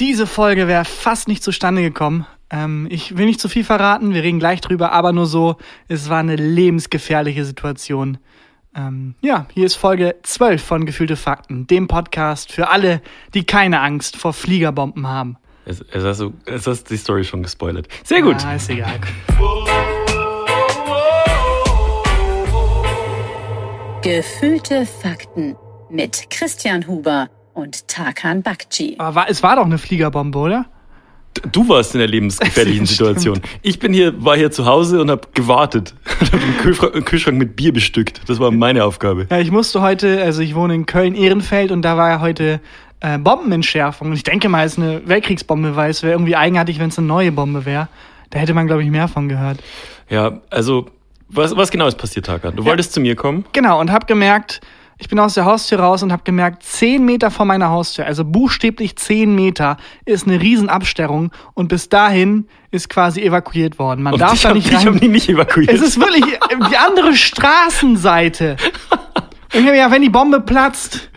Diese Folge wäre fast nicht zustande gekommen. Ähm, ich will nicht zu viel verraten, wir reden gleich drüber, aber nur so, es war eine lebensgefährliche Situation. Ähm, ja, hier ist Folge 12 von Gefühlte Fakten, dem Podcast für alle, die keine Angst vor Fliegerbomben haben. Es, es, hast, du, es hast die Story schon gespoilert. Sehr gut. Ah, ist egal. Gefühlte Fakten mit Christian Huber und Tarkan Bakci. Aber war, es war doch eine Fliegerbombe, oder? Du warst in der lebensgefährlichen Stimmt. Situation. Ich bin hier, war hier zu Hause und habe gewartet. Und hab den Kühlschrank, mit Bier bestückt. Das war meine Aufgabe. Ja, ich musste heute, also ich wohne in Köln-Ehrenfeld und da war ja heute äh, Bombenentschärfung. Und ich denke mal, es ist eine Weltkriegsbombe, weil es wäre irgendwie eigenartig, wenn es eine neue Bombe wäre. Da hätte man, glaube ich, mehr von gehört. Ja, also, was, was genau ist passiert, Tarkan? Du wolltest zu mir kommen? Genau, und habe gemerkt, ich bin aus der Haustür raus und habe gemerkt, 10 Meter vor meiner Haustür, also buchstäblich 10 Meter, ist eine Riesenabsperrung und bis dahin ist quasi evakuiert worden. Man Und darf ich da hab- nicht ich rein. hab die nicht evakuiert. Es ist wirklich die andere Straßenseite. Und ich hab, ja, wenn die Bombe platzt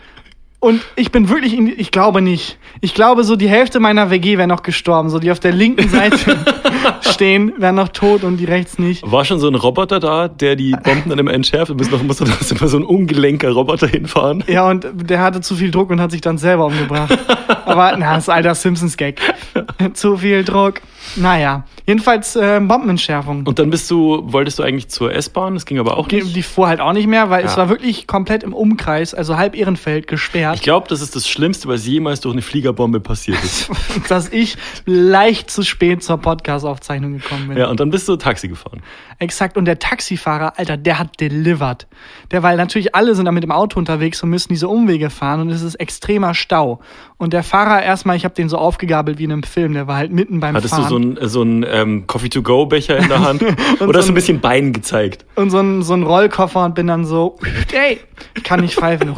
und ich bin wirklich in, ich glaube nicht. Ich glaube, so die Hälfte meiner WG wäre noch gestorben. So die auf der linken Seite stehen, wären noch tot und die rechts nicht. War schon so ein Roboter da, der die Bomben dann immer entschärft? Bist noch, musst du da immer so ein ungelenker Roboter hinfahren? Ja, und der hatte zu viel Druck und hat sich dann selber umgebracht. Aber, na, das ist alter Simpsons-Gag. zu viel Druck. Naja, jedenfalls äh, Bombenentschärfung. Und dann bist du, wolltest du eigentlich zur S-Bahn? Das ging aber auch Die, nicht. die fuhr halt auch nicht mehr, weil es Ja. war wirklich komplett im Umkreis, also halb Ehrenfeld gesperrt. Ich glaube, das ist das Schlimmste, was jemals durch eine Fliegerbombe passiert ist. dass ich leicht zu spät zur Podcast-Aufzeichnung gekommen bin. ja, und dann bist du Taxi gefahren. Exakt. Und der Taxifahrer, Alter, der hat delivered. Der, weil natürlich alle sind da mit dem Auto unterwegs und müssen diese Umwege fahren und es ist extremer Stau. Und der Fahrer erstmal, ich habe den so aufgegabelt wie in einem Film, der war halt mitten beim Hattest Fahren. du so einen so einen, ähm, Coffee-to-go-Becher in der Hand? Oder hast so du ein bisschen Bein gezeigt? und so ein, so ein Rollkoffer und bin dann so, ey, ich kann nicht pfeifen.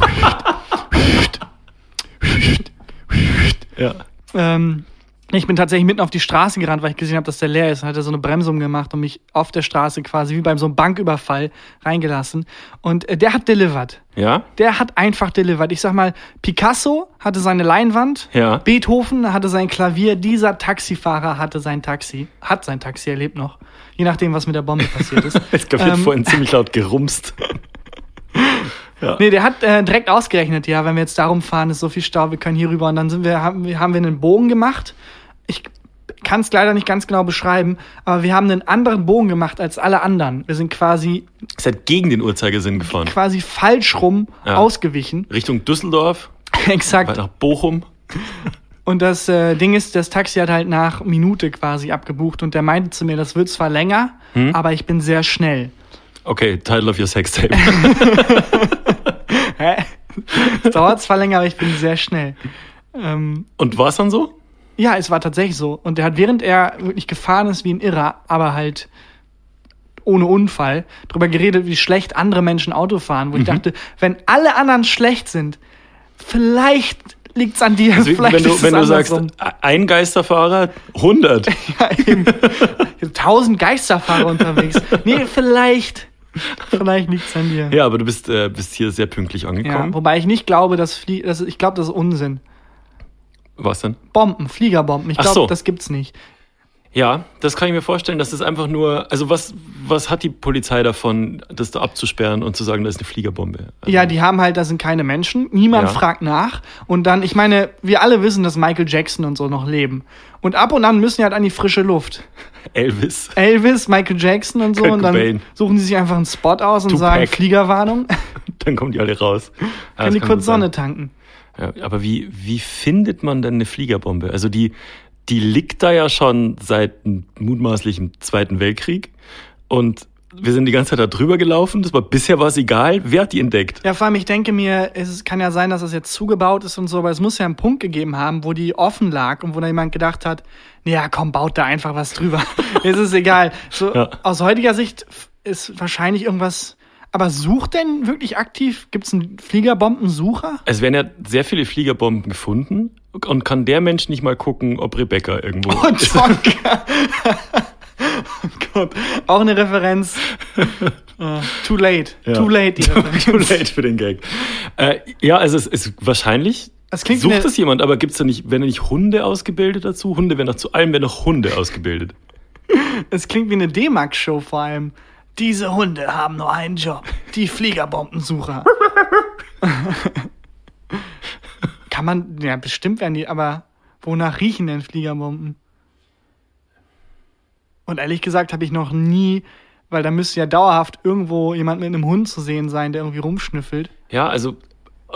Ja. ähm, ich bin tatsächlich mitten auf die Straße gerannt, weil ich gesehen habe, dass der leer ist. Hat er so eine Bremsung gemacht und mich auf der Straße quasi wie beim so einem Banküberfall reingelassen. Und äh, der hat delivered. Ja? Der hat einfach delivered. Ich sag mal, Picasso hatte seine Leinwand, Ja. Beethoven hatte sein Klavier, dieser Taxifahrer hatte sein Taxi, hat sein Taxi, er lebt noch. Je nachdem, was mit der Bombe passiert ist. Ich hab Ähm, vorhin ziemlich laut gerumst. Nee, der hat äh, direkt ausgerechnet, ja, wenn wir jetzt darum fahren, ist so viel Stau, wir können hier rüber. Und dann sind wir, haben, haben wir einen Bogen gemacht. Ich kann es leider nicht ganz genau beschreiben, aber wir haben einen anderen Bogen gemacht als alle anderen. Wir sind quasi, Ist halt gegen den Uhrzeigersinn gefahren. quasi falsch rum Ja. ausgewichen. Richtung Düsseldorf, Exakt. nach Bochum. Und das äh, Ding ist, das Taxi hat halt nach Minute quasi abgebucht und der meinte zu mir, das wird zwar länger, Hm? aber ich bin sehr schnell. Okay, Title of your Sextape. Hä? Es dauert zwar länger, aber ich bin sehr schnell. Ähm, Und war's dann so? Ja, es war tatsächlich so. Und der hat, während er wirklich gefahren ist wie ein Irrer, aber halt ohne Unfall, drüber geredet, wie schlecht andere Menschen Auto fahren, Mhm. wo ich dachte, wenn alle anderen schlecht sind, vielleicht liegt's an dir. Also, vielleicht wenn du, ist es wenn du sagst, ein Geisterfahrer, 100. Ja, eben. Tausend Geisterfahrer unterwegs. Nee, vielleicht. Vielleicht liegt's an dir. Ja, aber du bist, äh, bist hier sehr pünktlich Ja, angekommen. wobei ich nicht glaube, dass Flie das, ich glaube, das ist Unsinn. Was denn? Bomben, Fliegerbomben. Ich glaube, so. das gibt's nicht. Ja, das kann ich mir vorstellen, das einfach nur, also was, was hat die Polizei davon, das da abzusperren und zu sagen, das ist eine Fliegerbombe? Also, Ja, die haben halt, da sind keine Menschen, niemand Ja. fragt nach. Und dann, ich meine, wir alle wissen, dass Michael Jackson und so noch leben. Und ab und an müssen die halt an die frische Luft. Elvis. Elvis, Michael Jackson und so. Kurt und dann Cobain. suchen sie sich einfach einen Spot aus und Tupac. sagen Fliegerwarnung. Dann kommen die alle raus. Ja, Können die kurz. Sonne tanken. Ja, aber wie, wie findet man denn eine Fliegerbombe? Also die, die liegt da ja schon seit dem mutmaßlichen Zweiten Weltkrieg und wir sind die ganze Zeit da drüber gelaufen. Das war bisher war es egal. Wer hat die entdeckt? Ja, vor allem, ich denke mir, es kann ja sein, dass das jetzt zugebaut ist und so, aber es muss ja einen Punkt gegeben haben, wo die offen lag und wo da jemand gedacht hat, ja, komm, baut da einfach was drüber. es ist egal. So, Ja. Aus heutiger Sicht ist wahrscheinlich irgendwas. Aber sucht denn wirklich aktiv? Gibt es einen Fliegerbombensucher? Es werden ja sehr viele Fliegerbomben gefunden und kann der Mensch nicht mal gucken, ob Rebecca irgendwo Und John. oh Gott. Auch eine Referenz. Äh, too late. Ja. Too late, die Referenz. Too late für den Gag. Äh, ja, also es ist wahrscheinlich Sucht das jemand, aber gibt's da nicht, werden da nicht Hunde ausgebildet dazu? Hunde werden noch zu allem werden noch Hunde ausgebildet. es klingt wie eine D-Max-Show vor allem. Diese Hunde haben nur einen Job. Die Fliegerbombensucher. Kann man, ja, bestimmt werden die, aber wonach riechen denn Fliegerbomben? Und ehrlich gesagt habe ich noch nie, weil da müsste ja dauerhaft irgendwo jemand mit einem Hund zu sehen sein, der irgendwie rumschnüffelt. Ja, also,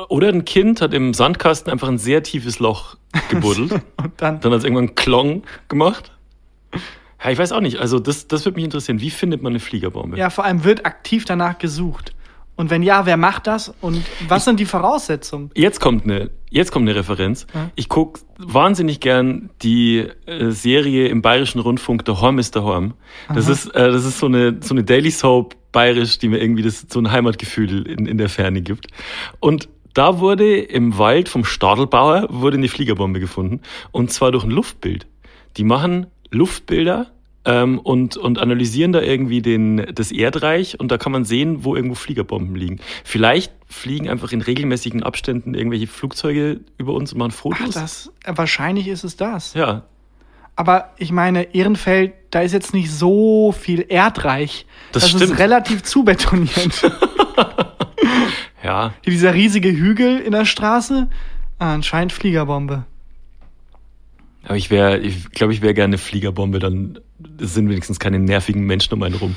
oder ein Kind hat im Sandkasten einfach ein sehr tiefes Loch gebuddelt. Und dann, Dann hat es irgendwann Klong gemacht. Ja, ich weiß auch nicht. Also, das, das würde mich interessieren. Wie findet man eine Fliegerbombe? ja, vor allem wird aktiv danach gesucht. Und wenn ja, wer macht das? Und was sind die Voraussetzungen? Jetzt kommt eine, jetzt kommt eine Referenz. Ja. Ich guck wahnsinnig gern die äh, Serie im Bayerischen Rundfunk Der Horm ist der Horm. Das ist, äh, das ist so eine, so eine Daily Soap bayerisch, die mir irgendwie das, so ein Heimatgefühl in, in der Ferne gibt. Und da wurde im Wald vom Stadelbauer wurde eine Fliegerbombe gefunden. Und zwar durch ein Luftbild. Die machen Luftbilder ähm, und, und analysieren da irgendwie den, das Erdreich und da kann man sehen, wo irgendwo Fliegerbomben liegen. Vielleicht fliegen einfach in regelmäßigen Abständen irgendwelche Flugzeuge über uns und machen Ach, Fotos. das, äh, wahrscheinlich ist es das. ja, Aber ich meine, Ehrenfeld, da ist jetzt nicht so viel Erdreich. Das ist stimmt. relativ zubetoniert. ja. Dieser riesige Hügel in der Straße, ah, anscheinend Fliegerbombe. Aber ich wäre, ich glaube, ich wäre gerne eine Fliegerbombe, dann sind wenigstens keine nervigen Menschen um einen rum.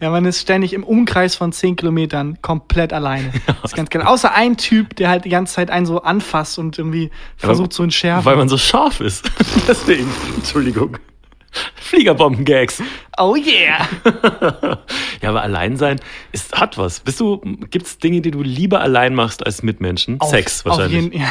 Ja, man ist ständig im Umkreis von 10 Kilometern komplett alleine. Das ist ganz geil. Außer ein Typ, der halt die ganze Zeit einen so anfasst und irgendwie versucht zu entschärfen. Weil man so scharf ist. Deswegen, Entschuldigung. Fliegerbomben-Gags. oh yeah! Ja, aber allein sein ist, hat was. Bist du, gibt's Dinge, die du lieber allein machst als mit Menschen? Sex Auf wahrscheinlich. jeden, ja,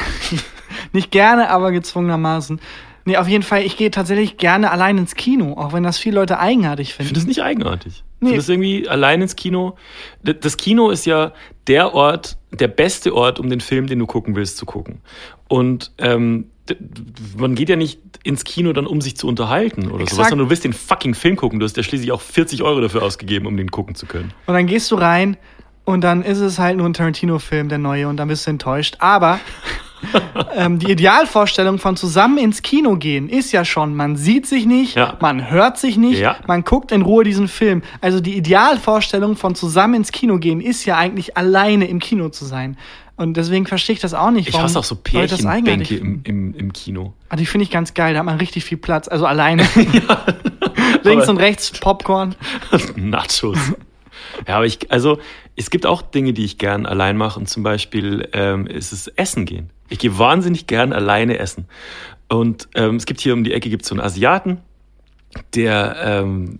nicht gerne, aber gezwungenermaßen. Nee, auf jeden Fall, ich gehe tatsächlich gerne allein ins Kino, auch wenn das viele Leute eigenartig Ich finden. finde das nicht eigenartig. Ich Nee. finde das irgendwie allein ins Kino. Das Kino ist ja der Ort, der beste Ort, um den Film, den du gucken willst, zu gucken. Und ähm, man geht ja nicht ins Kino dann, um sich zu unterhalten oder Exakt. sowas, sondern du willst den fucking Film gucken. Du hast ja schließlich auch 40 Euro dafür ausgegeben, um den gucken zu können. Und dann gehst du rein und dann ist es halt nur ein Tarantino-Film, der neue, und dann bist du enttäuscht. Aber ähm, die Idealvorstellung von zusammen ins Kino gehen ist ja schon, man sieht sich nicht, Ja. man hört sich nicht, Ja. man guckt in Ruhe diesen Film. Also die Idealvorstellung von zusammen ins Kino gehen ist ja eigentlich alleine im Kino zu sein. Und deswegen verstehe ich das auch nicht. Ich warum hasse auch so Pärchenbänke im, im, im Kino. Ah, die finde ich ganz geil, da hat man richtig viel Platz. Also alleine. Links und rechts Popcorn. Nachos. Ja, aber ich, also es gibt auch Dinge, die ich gern allein mache und zum Beispiel ähm, ist es Essen gehen. Ich gehe wahnsinnig gern alleine essen. Und ähm, es gibt hier um die Ecke gibt's so einen Asiaten, der ähm,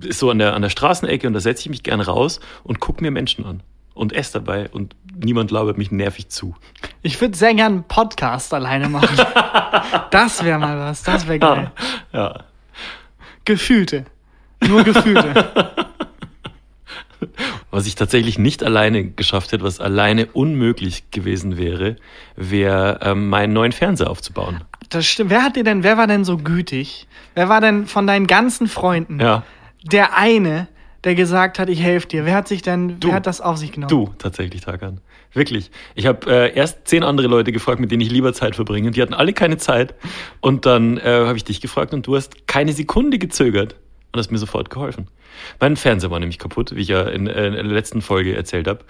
ist so an der, an der Straßenecke und da setze ich mich gern raus und gucke mir Menschen an und esse dabei und niemand labert mich nervig zu. Ich würde sehr gern einen Podcast alleine machen. das wäre mal was, das wäre geil. Ja. Gefühlte. Nur Gefühlte. Was ich tatsächlich nicht alleine geschafft hätte, was alleine unmöglich gewesen wäre, wäre ähm, meinen neuen Fernseher aufzubauen. Das stimmt. Wer hat dir denn, wer war denn so gütig? Wer war denn von deinen ganzen Freunden Ja. der eine, der gesagt hat, ich helfe dir? Wer hat sich denn, Du. wer hat das auf sich genommen? Du, tatsächlich, Tagan. Wirklich. Ich habe äh, erst zehn andere Leute gefragt, mit denen ich lieber Zeit verbringe. Und die hatten alle keine Zeit. Und dann äh, habe ich dich gefragt und du hast keine Sekunde gezögert und hast mir sofort geholfen. Mein Fernseher war nämlich kaputt, wie ich ja in, äh, in der letzten Folge erzählt habe.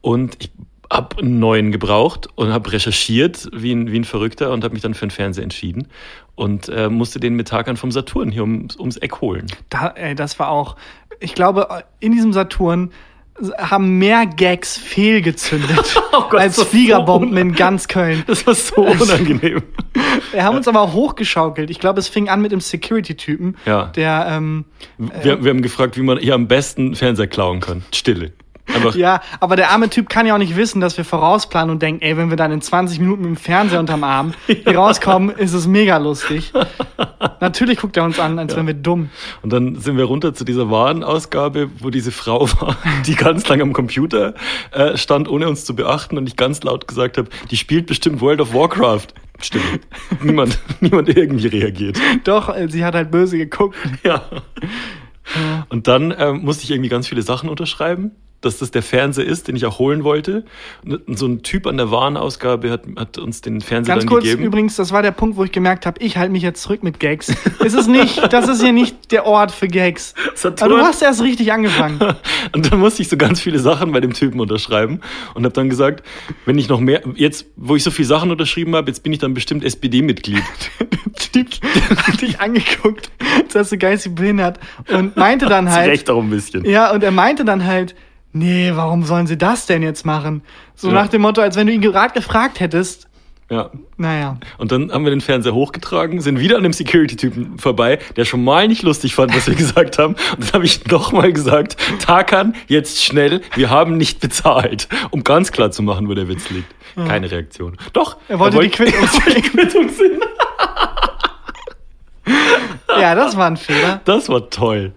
Und ich habe einen neuen gebraucht und habe recherchiert wie ein, wie ein Verrückter und habe mich dann für einen Fernseher entschieden und äh, musste den mit Tagan vom Saturn hier ums, ums Eck holen. Da, ey, das war auch, ich glaube, in diesem Saturn haben mehr Gags fehlgezündet Oh Gott, als so Fliegerbomben in unangenehm. ganz Köln. Das war so unangenehm. Wir haben uns aber hochgeschaukelt. Ich glaube, es fing an mit dem Security-Typen, Ja. der, ähm, Wir, wir haben gefragt, wie man hier am besten Fernseher klauen kann. Stille. Einfach, ja, aber der arme Typ kann ja auch nicht wissen, dass wir vorausplanen und denken, ey, wenn wir dann in 20 Minuten mit dem Fernseher unterm Arm hier rauskommen, ist es mega lustig. Natürlich guckt er uns an, als wären wir dumm. Und dann sind wir runter zu dieser Warenausgabe, wo diese Frau war, die ganz lange am Computer äh, stand, ohne uns zu beachten und ich ganz laut gesagt habe, die spielt bestimmt World of Warcraft. Stimmt. niemand, niemand irgendwie reagiert. Doch, äh, sie hat halt böse geguckt. Ja. Und dann ähm, musste ich irgendwie ganz viele Sachen unterschreiben. Dass das der Fernseher ist, den ich auch holen wollte. Und so ein Typ an der Warenausgabe hat, hat uns den Fernseher Ganz dann kurz, gegeben. übrigens, das war der Punkt, wo ich gemerkt habe, ich halte mich jetzt zurück mit Gags. es ist nicht, das ist hier nicht der Ort für Gags. Aber du hast erst richtig angefangen. Und dann musste ich so ganz viele Sachen bei dem Typen unterschreiben und habe dann gesagt, wenn ich noch mehr, jetzt, wo ich so viele Sachen unterschrieben habe, jetzt bin ich dann bestimmt SPD-Mitglied. Der Typ hat dich angeguckt, hast du geistig behindert und meinte dann Zu halt, Recht auch ein bisschen. ja, und er meinte dann halt, nee, warum sollen sie das denn jetzt machen? So Ja. nach dem Motto, als wenn du ihn gerade gefragt hättest, Ja. naja. Und dann haben wir den Fernseher hochgetragen, sind wieder an dem Security-Typen vorbei, der schon mal nicht lustig fand, was wir gesagt haben. Und dann habe ich nochmal gesagt, Tarkan, jetzt schnell, wir haben nicht bezahlt. Um ganz klar zu machen, wo der Witz liegt. Keine Reaktion. Doch. Er wollte die Quittung er wollte die Quittung sehen. Ja, das war ein Fehler. Das war toll.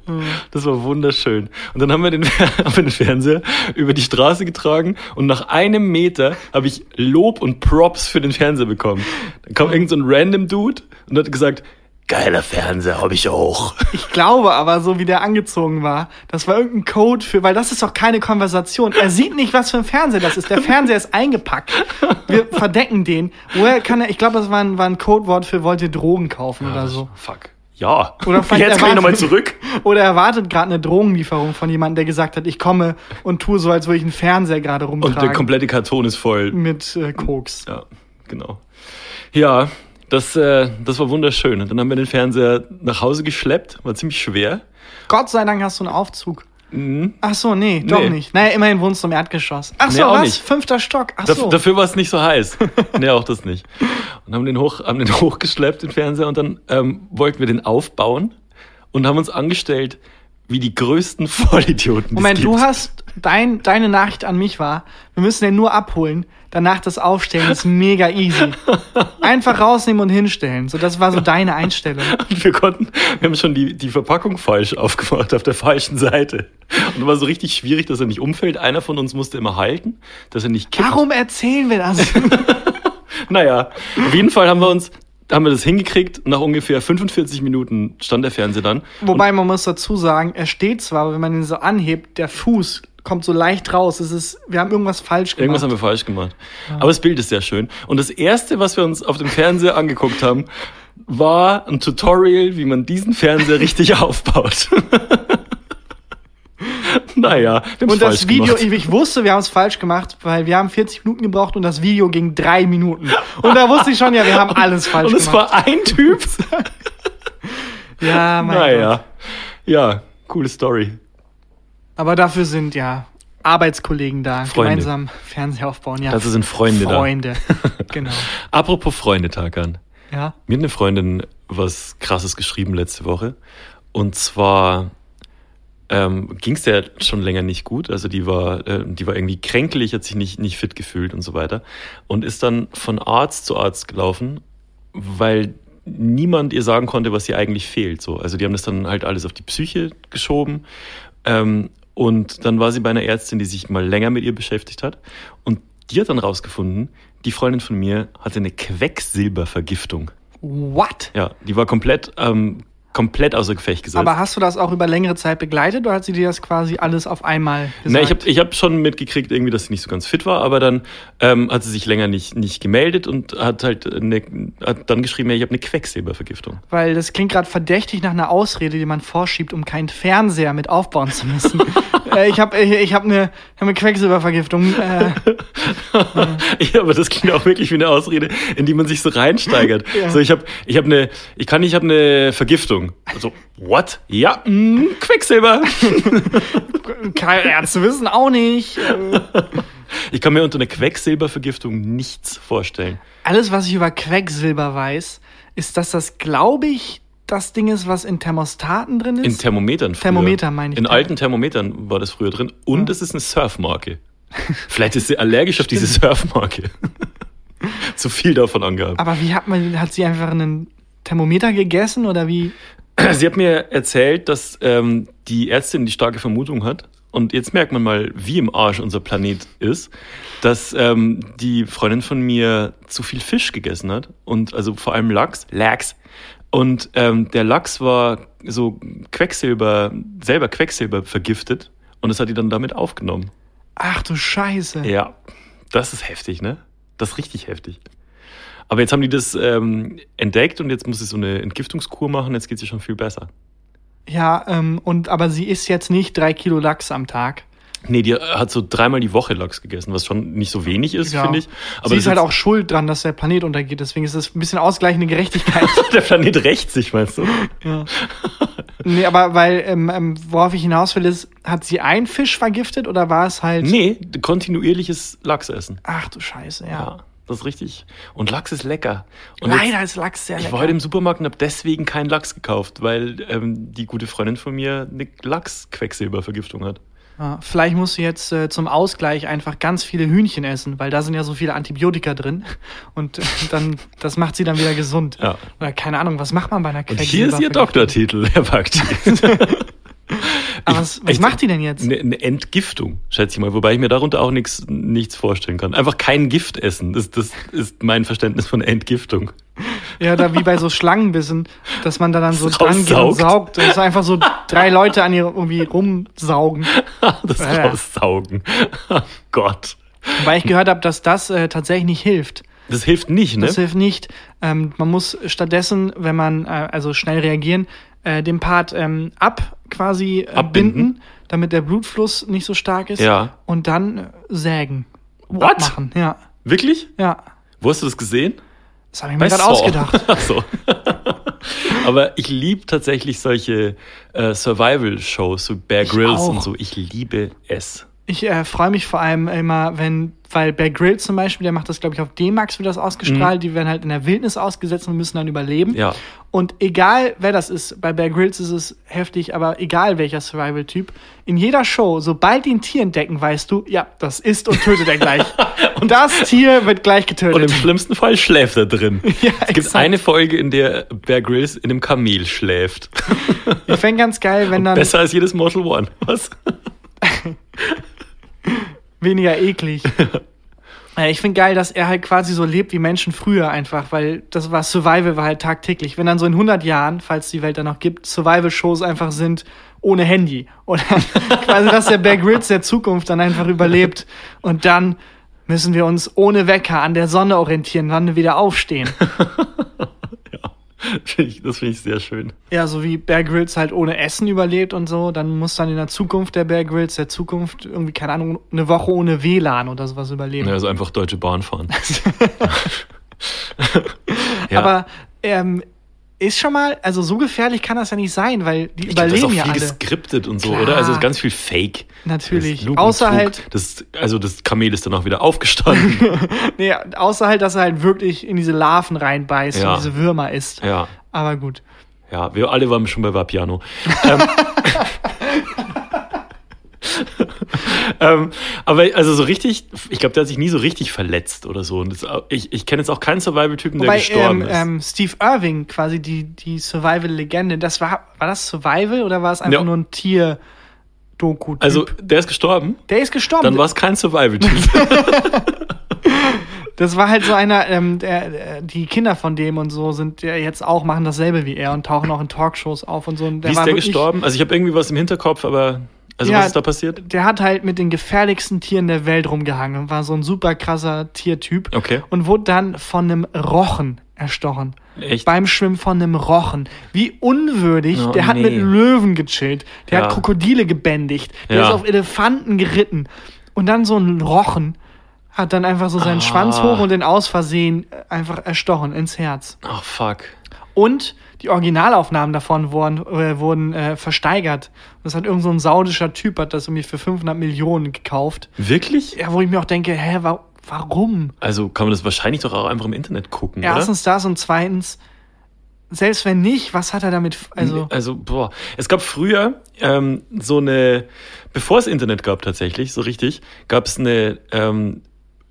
Das war wunderschön. Und dann haben wir, den, haben wir den Fernseher über die Straße getragen und nach einem Meter habe ich Lob und Props für den Fernseher bekommen. Dann kam irgend so ein random Dude und hat gesagt, geiler Fernseher habe ich auch. Ich glaube aber, so wie der angezogen war, das war irgendein Code für, weil das ist doch keine Konversation. Er sieht nicht, was für ein Fernseher das ist. Der Fernseher ist eingepackt. Wir verdecken den. Woher kann er, ich glaube, das war ein, war ein Codewort für wollt ihr Drogen kaufen oder so. Fuck. Ja. Oder vielleicht Jetzt kann ich nochmal zurück. Oder er erwartet gerade eine Drogenlieferung von jemandem, der gesagt hat, ich komme und tue so, als würde ich einen Fernseher gerade Und der rumtragen. komplette Karton ist voll. mit äh, Koks. Ja, genau. Ja, das, äh, das war wunderschön. Und dann haben wir den Fernseher nach Hause geschleppt. War ziemlich schwer. Gott sei Dank hast du einen Aufzug. Mhm. Ach so, nee, doch Nee. nicht. Naja, immerhin wohnst du im Erdgeschoss. Ach Nee, so, auch was? nicht. Fünfter Stock. Ach Daf so. Dafür war es nicht so heiß. nee, auch das nicht. Und haben den, hoch, haben den hochgeschleppt, den Fernseher, und dann ähm, wollten wir den aufbauen und haben uns angestellt wie die größten Vollidioten. Moment, du hast, dein, deine Nachricht an mich war, wir müssen den nur abholen, danach das Aufstellen ist mega easy. Einfach rausnehmen und hinstellen. So, das war so deine Einstellung. Und wir konnten, wir haben schon die, die Verpackung falsch aufgemacht, auf der falschen Seite. Und es war so richtig schwierig, dass er nicht umfällt. Einer von uns musste immer halten, dass er nicht kippt. Warum erzählen wir das? Naja, auf jeden Fall haben wir uns, haben wir das hingekriegt. Nach ungefähr 45 Minuten stand der Fernseher dann. Wobei man muss dazu sagen, er steht zwar, aber wenn man ihn so anhebt, der Fuß kommt so leicht raus. Es ist, wir haben irgendwas falsch gemacht. Irgendwas haben wir falsch gemacht. Aber das Bild ist sehr schön. Und das erste, was wir uns auf dem Fernseher angeguckt haben, war ein Tutorial, wie man diesen Fernseher richtig aufbaut. naja, wir und das Video, gemacht. ich, ich wusste, wir haben es falsch gemacht, weil wir haben 40 Minuten gebraucht und das Video ging drei Minuten. Und da wusste ich schon, ja, wir haben alles falsch Und es gemacht. war ein Typ. ja, mein Gott. naja. Ja, coole Story. Aber dafür sind ja Arbeitskollegen da, Freunde. gemeinsam Fernseher aufbauen. Ja, Dazu sind Freunde da. Freunde. genau. Apropos Freunde, Tarkan. Ja. Mir hat eine Freundin was Krasses geschrieben letzte Woche. Und zwar ähm, ging es der schon länger nicht gut. Also die war, äh, die war irgendwie kränklich, hat sich nicht, nicht fit gefühlt und so weiter. Und ist dann von Arzt zu Arzt gelaufen, weil niemand ihr sagen konnte, was ihr eigentlich fehlt. So. Also die haben das dann halt alles auf die Psyche geschoben. Ähm, und dann war sie bei einer Ärztin, die sich mal länger mit ihr beschäftigt hat. Und die hat dann rausgefunden, die Freundin von mir hatte eine Quecksilbervergiftung. What? Ja, die war komplett, ähm, komplett außer Gefecht gesetzt. Aber hast du das auch über längere Zeit begleitet oder hat sie dir das quasi alles auf einmal gesagt? Na, ich habe ich hab schon mitgekriegt, irgendwie, dass sie nicht so ganz fit war, aber dann ähm, hat sie sich länger nicht, nicht gemeldet und hat halt eine, hat dann geschrieben, ja, ich habe eine Quecksilbervergiftung. Weil das klingt gerade verdächtig nach einer Ausrede, die man vorschiebt, um keinen Fernseher mit aufbauen zu müssen. äh, ich habe ich, hab eine, hab eine Quecksilbervergiftung. Äh, ja, aber das klingt auch wirklich wie eine Ausrede, in die man sich so reinsteigert. Ja. So, ich habe, ich habe eine, ich kann, ich habe eine Vergiftung. So, what? Ja, mh, Quecksilber. keine Ärzte wissen auch nicht. Ich kann mir unter einer Quecksilbervergiftung nichts vorstellen. alles, was ich über Quecksilber weiß, ist, dass das, glaube ich, das Ding ist, was in Thermostaten drin ist. In Thermometern früher. Thermometer meine ich In alten Thermometern war das früher drin. Und es ist eine Surfmarke. Vielleicht ist sie allergisch auf diese Surfmarke. Zu viel davon angehabt. Aber wie hat man, hat sie einfach einen Thermometer gegessen oder wie? Sie hat mir erzählt, dass ähm, die Ärztin die starke Vermutung hat. Und jetzt merkt man mal, wie im Arsch unser Planet ist, dass ähm, die Freundin von mir zu viel Fisch gegessen hat. Und also vor allem Lachs. Lachs. Und ähm, der Lachs war so Quecksilber, selber Quecksilber vergiftet. und es hat die dann damit aufgenommen. Ach du Scheiße. Ja, das ist heftig, ne? Das ist richtig heftig. Aber jetzt haben die das ähm, entdeckt und jetzt muss sie so eine Entgiftungskur machen, jetzt geht sie schon viel besser. Ja, ähm, und aber sie isst jetzt nicht drei Kilo Lachs am Tag. Nee, die hat so dreimal die Woche Lachs gegessen, was schon nicht so wenig ist, Ja. finde ich. Aber sie das ist halt auch schuld dran, dass der Planet untergeht. Deswegen ist es ein bisschen ausgleichende Gerechtigkeit. der Planet rächt sich, meinst du? ja. Nee, aber weil, ähm, ähm, worauf ich hinaus will, ist, hat sie einen Fisch vergiftet oder war es halt. Nee, kontinuierliches Lachsessen. Ach du Scheiße, ja. Ja, das ist richtig. Und Lachs ist lecker. Und Leider jetzt, ist Lachs sehr ich lecker. war heute im Supermarkt und habe deswegen keinen Lachs gekauft, weil ähm, die gute Freundin von mir eine Lachs-Quecksilbervergiftung hat. Ja, vielleicht musst du jetzt äh, zum Ausgleich einfach ganz viele Hühnchen essen, weil da sind ja so viele Antibiotika drin. Und äh, dann, das macht sie dann wieder gesund. Ja. Oder keine Ahnung, was macht man bei einer Und hier ist ihr? Doktortitel, Herr Bakti. Aber was, was macht die denn jetzt? Eine, eine Entgiftung, schätze ich mal. Wobei ich mir darunter auch nichts, nichts vorstellen kann. Einfach kein Gift essen. Das, das ist mein Verständnis von Entgiftung. Ja, da wie bei so Schlangenbissen, dass man da dann so dran geht und saugt. Das ist einfach so drei Leute an ihr irgendwie rumsaugen. das Ja. Raussaugen. Oh Gott. Weil ich gehört habe, dass das äh, tatsächlich nicht hilft. Das hilft nicht, ne? Das hilft nicht. Ähm, man muss stattdessen, wenn man, äh, also schnell reagieren, äh, den Part ähm, ab quasi äh, Abbinden. binden, damit der Blutfluss nicht so stark ist. Ja. Und dann äh, sägen. What? Machen. Ja, Wirklich? ja. Wo hast du das gesehen? Das habe ich mir gerade ausgedacht. Ach so. Aber ich liebe tatsächlich solche äh, Survival-Shows, so Bear Grylls und so. Ich liebe es. Ich äh, freue mich vor allem immer, wenn, weil Bear Grylls zum Beispiel, der macht das, glaube ich, auf D-Max wird das ausgestrahlt, die werden halt in der Wildnis ausgesetzt und müssen dann überleben. Mhm. Ja. Und egal wer das ist, bei Bear Grylls ist es heftig, aber egal welcher Survival-Typ, in jeder Show, sobald die ein Tier entdecken, weißt du, ja, das ist und tötet er gleich. und das Tier wird gleich getötet. Und im schlimmsten Fall schläft er drin. Ja, es gibt exakt. eine Folge, in der Bear Grylls in einem Kamel schläft. ich fände ganz geil, wenn dann Besser als jedes Mortal One. Was? weniger eklig. Äh, Ich finde geil, dass er halt quasi so lebt wie Menschen früher einfach, weil das war Survival war halt tagtäglich. Wenn dann so in 100 Jahren, falls die Welt dann noch gibt, Survival-Shows einfach sind ohne Handy oder quasi, dass der Bear Grylls der Zukunft dann einfach überlebt und dann müssen wir uns ohne Wecker an der Sonne orientieren, wann wir wieder aufstehen. Das finde ich sehr schön. Ja, so wie Bear Grylls halt ohne Essen überlebt und so, dann muss dann in der Zukunft der Bear Grylls der Zukunft irgendwie, keine Ahnung, eine Woche ohne WLAN oder sowas überleben. Ja, also einfach Deutsche Bahn fahren. ja. Aber ähm, ist schon mal, also so gefährlich kann das ja nicht sein, weil die ich glaub, das ist auch überleben viel ja alle. geskriptet und so, Klar. oder? Also ganz viel Fake. Natürlich. Ist Außer halt- Das, also das Kamel ist dann auch wieder aufgestanden. Nee, außer halt, dass er halt wirklich in diese Larven reinbeißt Ja. und diese Würmer isst. ja. Aber gut. Ja, wir alle waren schon bei Vapiano. ähm, ähm, aber also so richtig, ich glaube, der hat sich nie so richtig verletzt oder so. Und das, ich ich kenne jetzt auch keinen Survival-Typen, der gestorben ähm, ist. ähm, Steve Irving, quasi die, die Survival-Legende, das war, war das Survival oder war es einfach Ja. nur ein Tier-Doku? also, der ist gestorben, der ist gestorben. dann war es kein Survival-Typ. Das war halt so einer, ähm, der, die Kinder von dem und so sind ja jetzt auch, machen dasselbe wie er und tauchen auch in Talkshows auf und so. Und der Wie ist war der wirklich- gestorben? Also ich habe irgendwie was im Hinterkopf, aber also Ja, was ist da passiert? Der hat halt mit den gefährlichsten Tieren der Welt rumgehangen und war so ein super krasser Tiertyp. Okay. Und wurde dann von einem Rochen erstochen. Echt? Beim Schwimmen von einem Rochen. Wie unwürdig. Oh, der hat nee. mit Löwen gechillt. Der Ja. hat Krokodile gebändigt. Der Ja. ist auf Elefanten geritten. Und dann so ein Rochen hat dann einfach so seinen Ah. Schwanz hoch und den aus Versehen einfach erstochen ins Herz. Ach, fuck. Und die Originalaufnahmen davon wurden, äh, wurden äh, versteigert. Das hat irgend so ein saudischer Typ, hat das irgendwie für 500 Millionen gekauft. Wirklich? Ja, wo ich mir auch denke, hä, wa warum? Also kann man das wahrscheinlich doch auch einfach im Internet gucken, Erstens das und zweitens, selbst wenn nicht, was hat er damit, oder? also, also, boah. Es gab früher ähm, so eine, bevor es Internet gab tatsächlich, so richtig, gab es eine ähm,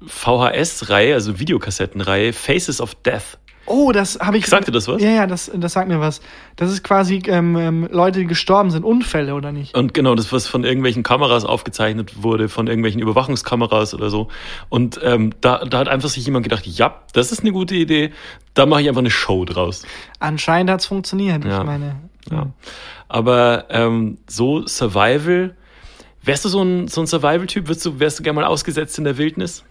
VHS-Reihe, also Videokassettenreihe, Faces of Death. Oh, das habe ich... Sagt dir das was? Ja, ja, das, das sagt mir was. Das ist quasi ähm, ähm, Leute, die gestorben sind, Unfälle, oder nicht? Und genau, das, was von irgendwelchen Kameras aufgezeichnet wurde, von irgendwelchen Überwachungskameras oder so. Und ähm, da, da hat einfach sich jemand gedacht, ja, das ist eine gute Idee, da mache ich einfach eine Show draus. Anscheinend hat's funktioniert. Ja. Ich meine, Ja. Aber ähm, so Survival, Wärst du so ein, so ein Survival-Typ? Würdest du, wärst du gerne mal ausgesetzt in der Wildnis?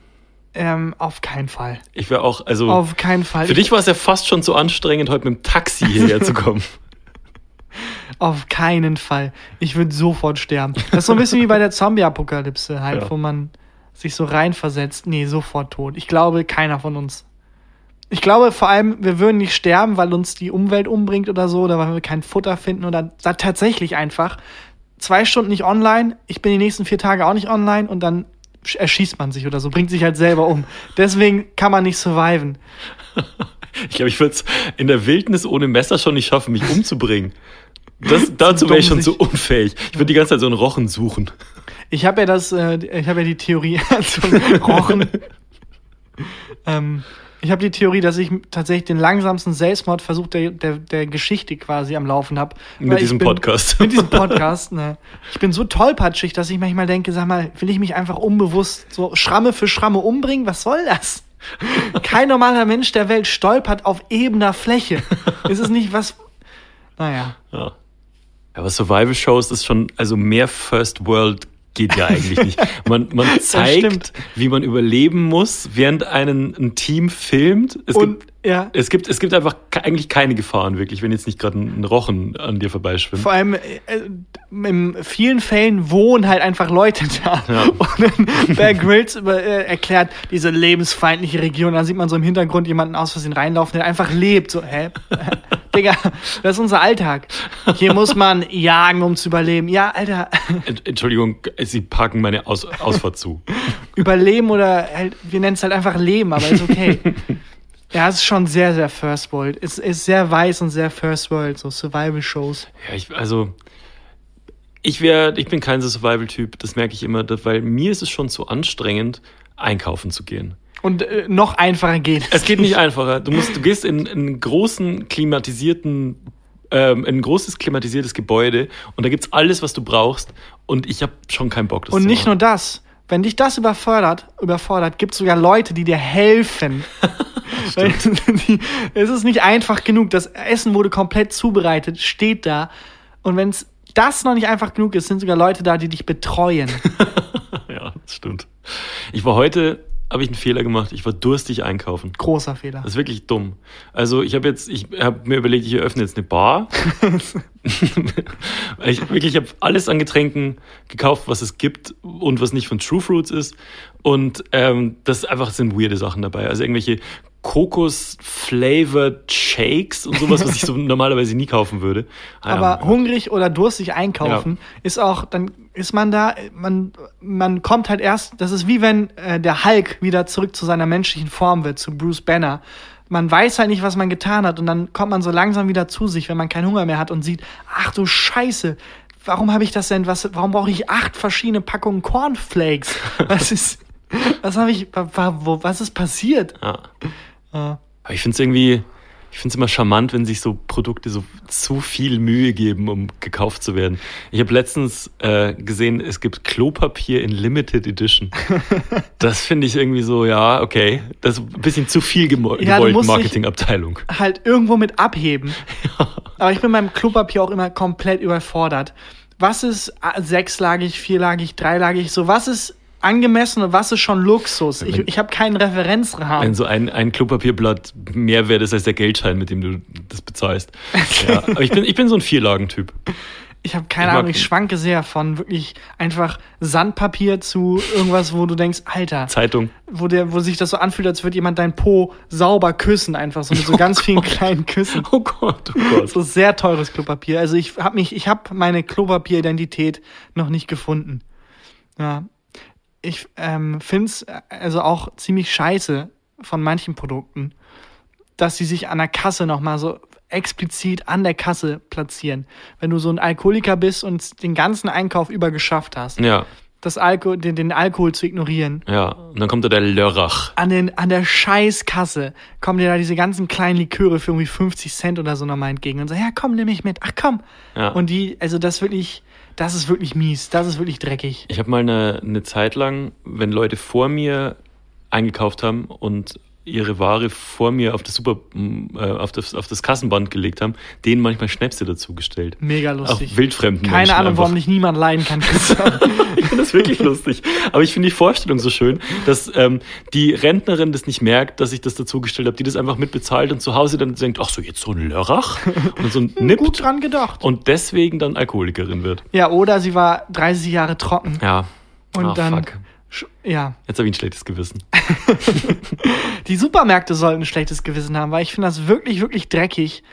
Ähm, auf keinen Fall. Ich wäre auch, also. Auf keinen Fall. Für dich war es ja fast schon so anstrengend, heute mit dem Taxi hierher zu kommen. Auf keinen Fall. Ich würde sofort sterben. Das ist so ein bisschen wie bei der Zombie-Apokalypse halt, Ja. wo man sich so reinversetzt. Nee, sofort tot. Ich glaube, keiner von uns. Ich glaube vor allem, wir würden nicht sterben, weil uns die Umwelt umbringt oder so, oder weil wir kein Futter finden oder tatsächlich einfach zwei Stunden nicht online, ich bin die nächsten vier Tage auch nicht online und dann erschießt man sich oder so, bringt sich halt selber um. Deswegen kann man nicht surviven. Ich glaube, ich würde es in der Wildnis ohne Messer schon nicht schaffen, mich umzubringen. Das, dazu wäre ich schon so unfähig. Ich würde die ganze Zeit so einen Rochen suchen. Ich habe ja das, äh, ich habe ja die Theorie zum Rochen. Ähm, ich habe die Theorie, dass ich tatsächlich den langsamsten Selbstmordversuch der, der, der Geschichte quasi am Laufen habe. Mit diesem Podcast. Mit diesem Podcast. Ne. Ich bin so tollpatschig, dass ich manchmal denke, sag mal, will ich mich einfach unbewusst so Schramme für Schramme umbringen? Was soll das? Kein normaler Mensch der Welt stolpert auf ebener Fläche. Ist es nicht was. Naja. Ja. Aber Survival-Shows ist schon, also mehr First World geht ja eigentlich nicht. Man, man zeigt, wie man überleben muss, während einen, ein Team filmt. Es Und gibt, ja. es gibt, es gibt einfach eigentlich keine Gefahren, wirklich, wenn jetzt nicht gerade ein Rochen an dir vorbeischwimmt. Vor allem äh, in vielen Fällen wohnen halt einfach Leute da. Ja. Und Bear Grylls über, äh, erklärt diese lebensfeindliche Region. Dann sieht man so im Hintergrund jemanden aus Versehen reinlaufen, der einfach lebt. So, hä? Digga, das ist unser Alltag. Hier muss man jagen, um zu überleben. Ja, Alter, Ent- Entschuldigung, Sie parken meine Aus Ausfahrt zu. überleben oder halt, wir nennen es halt einfach Leben, aber ist okay. Ja, es ist schon sehr, sehr First World. Es ist sehr weiß und sehr First World, so Survival-Shows. Ja, ich, also, ich wäre, ich bin kein Survival-Typ, das merke ich immer, weil mir ist es schon zu anstrengend, einkaufen zu gehen. Und äh, noch einfacher geht Es geht nicht einfacher. Du musst, du gehst in, in einen großen klimatisierten, ähm, in ein großes klimatisiertes Gebäude und da gibt's alles, was du brauchst. Und ich habe schon keinen Bock, das Und zu nicht nur machen. das. Wenn dich das überfordert, überfordert, gibt es sogar Leute, die dir helfen. Die, es ist nicht einfach genug. Das Essen wurde komplett zubereitet, steht da. Und wenn es das noch nicht einfach genug ist, sind sogar Leute da, die dich betreuen. Ja, das stimmt. Ich war heute, habe ich einen Fehler gemacht. Ich war durstig einkaufen. Großer Fehler. Das ist wirklich dumm. Also ich habe jetzt, ich habe mir überlegt, ich eröffne jetzt eine Bar. ich wirklich, ich habe alles an Getränken gekauft, was es gibt und was nicht von True Fruits ist. Und ähm, das einfach sind weirde Sachen dabei. Also irgendwelche Kokos-flavored Shakes und sowas, was ich so normalerweise nie kaufen würde. Ah, Aber ja. hungrig oder durstig einkaufen ist auch, dann ist man da, man, man kommt halt erst, das ist wie wenn äh, der Hulk wieder zurück zu seiner menschlichen Form wird, zu Bruce Banner. Man weiß halt nicht, was man getan hat und dann kommt man so langsam wieder zu sich, wenn man keinen Hunger mehr hat und sieht, ach du Scheiße, warum habe ich das denn, was, warum brauche ich acht verschiedene Packungen Cornflakes? Was ist, was habe ich, was ist passiert? Ja. Ja. Aber ich finde es irgendwie, ich finde es immer charmant, wenn sich so Produkte so zu viel Mühe geben, um gekauft zu werden. Ich habe letztens äh, gesehen, es gibt Klopapier in Limited Edition. Das finde ich irgendwie so, ja, okay. Das ist ein bisschen zu viel Ja, gewollt, dich- Marketingabteilung. halt irgendwo mit abheben. Aber ich bin beim Klopapier auch immer komplett überfordert. Was ist ah, sechslagig, vierlagig, dreilagig? So, was ist angemessen und was ist schon Luxus? Ich, ich habe keinen Wenn Referenzrahmen. so ein, ein Klopapierblatt mehr wert ist als der Geldschein, mit dem du das bezahlst. Ja, aber ich bin, ich bin so ein Vierlagentyp. Ich habe keine ich Ahnung, ich schwanke sehr von wirklich einfach Sandpapier zu irgendwas, wo du denkst, Alter, Zeitung. wo, der, wo sich das so anfühlt, als würde jemand dein Po sauber küssen, einfach so mit so ganz vielen kleinen Küssen. Oh Gott, oh Gott. So sehr teures Klopapier. Also ich habe mich, ich habe meine Klopapieridentität noch nicht gefunden. Ja, ich ähm, finde es also auch ziemlich scheiße von manchen Produkten, dass sie sich an der Kasse noch mal so explizit an der Kasse platzieren. Wenn du so ein Alkoholiker bist und den ganzen Einkauf über geschafft hast, Ja, das Alko den, den Alkohol zu ignorieren. ja. Und dann kommt da der Lörrach. An, den, an der Scheißkasse kommen dir da diese ganzen kleinen Liköre für irgendwie 50 Cent oder so nochmal entgegen und sagen, ja komm, nimm mich mit, ach komm. Ja. Und die, also das wirklich, das ist wirklich mies, das ist wirklich dreckig. Ich habe mal eine, eine Zeit lang, wenn Leute vor mir eingekauft haben und ihre Ware vor mir auf das Super, äh, auf das, auf das Kassenband gelegt haben, denen manchmal Schnäpse dazugestellt. Mega Auch lustig. wildfremden Keine Menschen Ahnung, einfach. warum dich niemand leiden kann. Ich finde das wirklich lustig. Aber ich finde die Vorstellung so schön, dass ähm, die Rentnerin das nicht merkt, dass ich das dazugestellt habe, die das einfach mitbezahlt und zu Hause dann denkt, ach so, jetzt so ein Lörrach und so ein Gut Nippt dran gedacht. und deswegen dann Alkoholikerin wird. Ja, oder sie war 30 Jahre trocken. Ja. Und Ah, dann. fuck. Sch- Ja, Jetzt habe ich ein schlechtes Gewissen. die Supermärkte sollten ein schlechtes Gewissen haben, weil ich finde das wirklich, wirklich dreckig,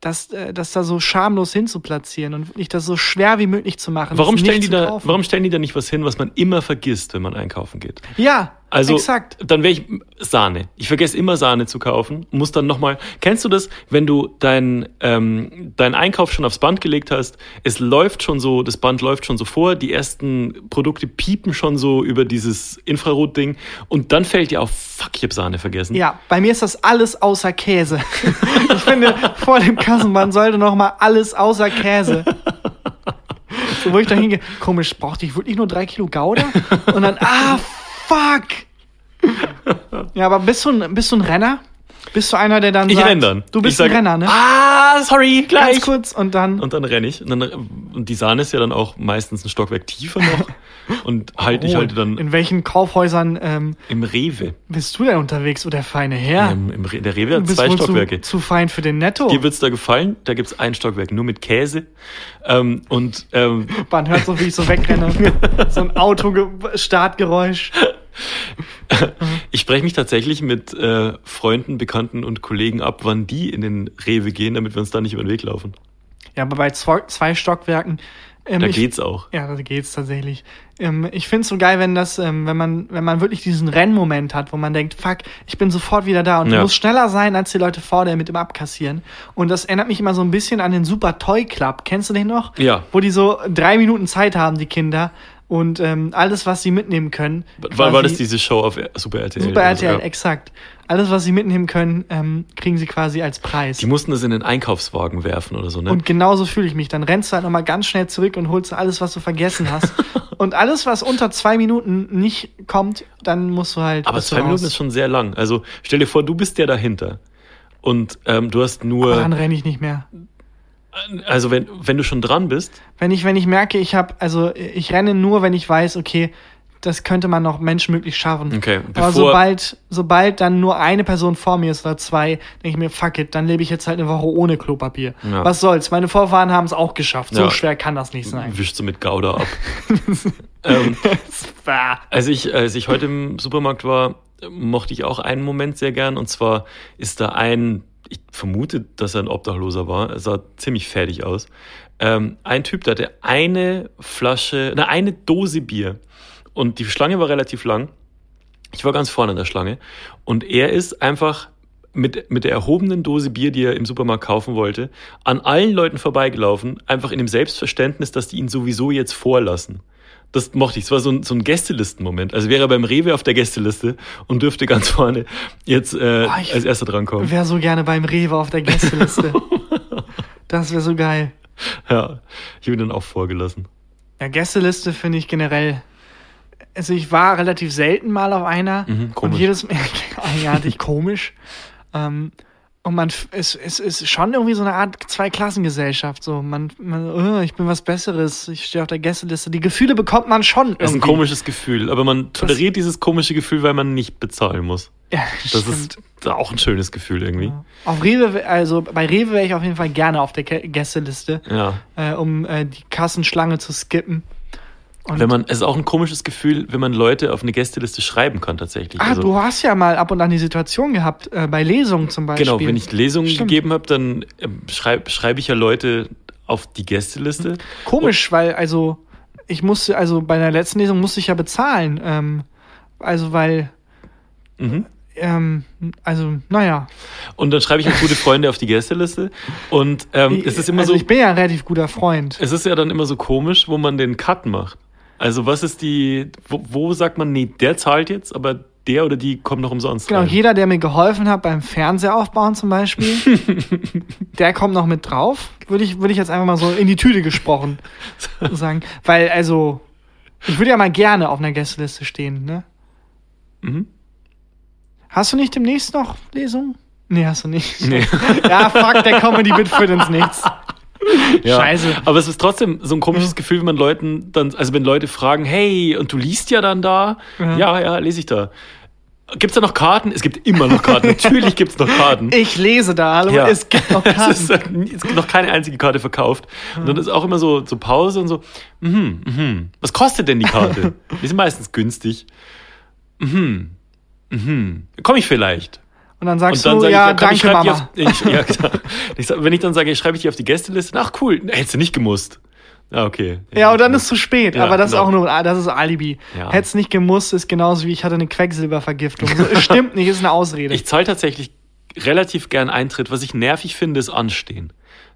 das, äh, das da so schamlos hinzuplatzieren und wirklich das so schwer wie möglich zu machen. Warum stellen, nicht die da, warum stellen die da nicht was hin, was man immer vergisst, wenn man einkaufen geht? Ja, Also, exakt. dann wäre ich Sahne. Ich vergesse immer Sahne zu kaufen. Muss dann nochmal. Kennst du das, wenn du deinen ähm, deinen Einkauf schon aufs Band gelegt hast? Es läuft schon so, das Band läuft schon so vor, die ersten Produkte piepen schon so über dieses Infrarot-Ding und dann fällt dir auf, fuck, ich habe Sahne vergessen. Ja, bei mir ist das alles außer Käse. ich finde, vor dem Kassenband sollte noch mal alles außer Käse. So, wo ich da hingehe, komisch, brauchte ich wirklich nur drei Kilo Gouda? Und dann, ah, fuck! Ja, aber bist du ein, bist du ein Renner? Bist du einer, der dann Ich sagt, renn dann. du bist ich sag, ein Renner, ne? Ah, sorry, gleich. Ganz kurz und dann, Und dann renne ich. Und, dann, und die Sahne ist ja dann auch meistens ein Stockwerk tiefer noch. Und halt, ich Oh, halte dann in welchen Kaufhäusern ähm, im Rewe. bist du denn unterwegs, oh der feine Herr? Im, im Re der Rewe hat zwei Stockwerke. Zu, zu fein für den Netto. Dir wird's da gefallen? Da gibt's ein Stockwerk nur mit Käse. Ähm, und ähm, Man hört so, wie ich so wegrenne. so ein Auto-Startgeräusch. ich spreche mich tatsächlich mit äh, Freunden, Bekannten und Kollegen ab, wann die in den Rewe gehen, damit wir uns da nicht über den Weg laufen. Ja, aber bei zwei, zwei Stockwerken. Ähm, Da ich, geht's auch. Ja, da geht's tatsächlich. Ähm, ich find's so geil, wenn das, ähm, wenn man, wenn man wirklich diesen Rennmoment hat, wo man denkt, fuck, ich bin sofort wieder da und du Ja. musst schneller sein als die Leute vor dir mit dem Abkassieren. Und das erinnert mich immer so ein bisschen an den Super Toy Club. Kennst du den noch? Ja. Wo die so drei Minuten Zeit haben, die Kinder. Und ähm, alles, was sie mitnehmen können. War, war das diese Show auf Super RTL? Super oder so? RTL, Ja. exakt. Alles, was sie mitnehmen können, ähm, kriegen sie quasi als Preis. Die mussten das in den Einkaufswagen werfen oder so, ne? Und genauso fühle ich mich. Dann rennst du halt nochmal ganz schnell zurück und holst alles, was du vergessen hast. und alles, was unter zwei Minuten nicht kommt, dann musst du halt. Aber zwei Minuten raus. ist schon sehr lang. Also stell dir vor, du bist der dahinter. Und ähm, du hast Aber nur, dann renne ich nicht mehr. Also wenn, wenn du schon dran bist, Wenn ich, wenn ich merke, ich habe, also ich renne nur, wenn ich weiß, okay, das könnte man noch menschenmöglich schaffen. Okay, Aber bevor- sobald, sobald dann nur eine Person vor mir ist oder zwei, denke ich mir, fuck it, dann lebe ich jetzt halt eine Woche ohne Klopapier. Ja. Was soll's? Meine Vorfahren haben es auch geschafft. So Ja. schwer kann das nicht sein. wischst du mit Gouda ab. ähm, als, ich, als ich heute im Supermarkt war, mochte ich auch einen Moment sehr gern. Und zwar ist da ein, ich vermute, dass er ein Obdachloser war, er sah ziemlich fertig aus. Ähm, ein Typ, der hatte eine Flasche, na, eine Dose Bier. Und die Schlange war relativ lang. Ich war ganz vorne in der Schlange. Und er ist einfach mit, mit der erhobenen Dose Bier, die er im Supermarkt kaufen wollte, an allen Leuten vorbeigelaufen, einfach in dem Selbstverständnis, dass die ihn sowieso jetzt vorlassen. Das mochte ich. Es war so ein, so ein Gästelistenmoment. Also wäre er beim Rewe auf der Gästeliste und dürfte ganz vorne jetzt äh, ich- als erster drankommen. Wäre so gerne beim Rewe auf der Gästeliste. das wäre so geil. Ja, ich habe ihn dann auch vorgelassen. Ja, Gästeliste finde ich generell. Also ich war relativ selten mal auf einer. Mhm, und komisch. jedes Mal eigenartig komisch. Ähm, und man es, es ist schon irgendwie so eine Art Zweiklassengesellschaft. So, man, man oh, ich bin was Besseres, ich stehe auf der Gästeliste. Die Gefühle bekommt man schon. Das ist ein irgendwie. komisches Gefühl, aber man toleriert dieses komische Gefühl, weil man nicht bezahlen muss. Ja, Das stimmt. ist auch ein schönes Gefühl irgendwie. Auf Rewe, also bei Rewe wäre ich auf jeden Fall gerne auf der Gä- Gästeliste, Ja. äh, um äh, die Kassenschlange zu skippen. Und Wenn man, es ist auch ein komisches Gefühl, wenn man Leute auf eine Gästeliste schreiben kann tatsächlich. Ah, Also, du hast ja mal ab und an die Situation gehabt, äh, bei Lesungen zum Beispiel. genau, wenn ich Lesungen Stimmt. gegeben habe, dann ähm, schreibe schreib ich ja Leute auf die Gästeliste. Komisch, weil, also, ich musste, also bei der letzten Lesung musste ich ja bezahlen. Ähm, also, weil, Mhm. ähm, also, naja. Und dann schreibe ich halt gute Freunde auf die Gästeliste. Und ähm, es ist immer also so, ich bin ja ein relativ guter Freund. es ist ja dann immer so komisch, wo man den Cut macht. Also was ist die, wo, wo sagt man, nee, der zahlt jetzt, aber der oder die kommt noch umsonst Genau, rein. jeder, der mir geholfen hat beim Fernseher aufbauen zum Beispiel, der kommt noch mit drauf. Würde ich, würde ich jetzt einfach mal so in die Tüte gesprochen sagen. Weil, also, ich würde ja mal gerne auf einer Gästeliste stehen, ne? Mhm. Hast du nicht demnächst noch Lesungen? Nee, hast du nicht. Nee. Ja, fuck, der Comedy-Bit führt ins Nichts. Ja. Scheiße. Aber es ist trotzdem so ein komisches Gefühl, wenn man Leuten dann, also wenn Leute fragen, hey, und du liest ja dann da? Ja. Ja, ja, lese ich da. Gibt's da noch Karten? Es gibt immer noch Karten. Natürlich gibt's noch Karten. Ich lese da, hallo, Ja. es gibt noch Es, Karten. ist, äh, es gibt noch keine einzige Karte verkauft. Und dann ist auch immer so, so Pause und so, mhm, mhm. Was kostet denn die Karte? Die sind meistens günstig. Mhm, mhm. Komm ich vielleicht? Und dann sagst Und dann du, sage ja, ich, komm, ich danke, Mama. auf, ich, ja, ich, sag- wenn ich dann sage, ich schreibe ich die auf die Gästeliste, ach cool, hättest du nicht gemusst. Ja, okay. Ja, und dann ist es zu spät. Ja, aber das genau. ist auch nur, ah, das ist Alibi. Ja. Hätt's nicht gemusst, ist genauso wie ich hatte eine Quecksilbervergiftung. Stimmt nicht, ist eine Ausrede. Ich zahle tatsächlich relativ gern Eintritt. Was ich nervig finde, ist Anstehen.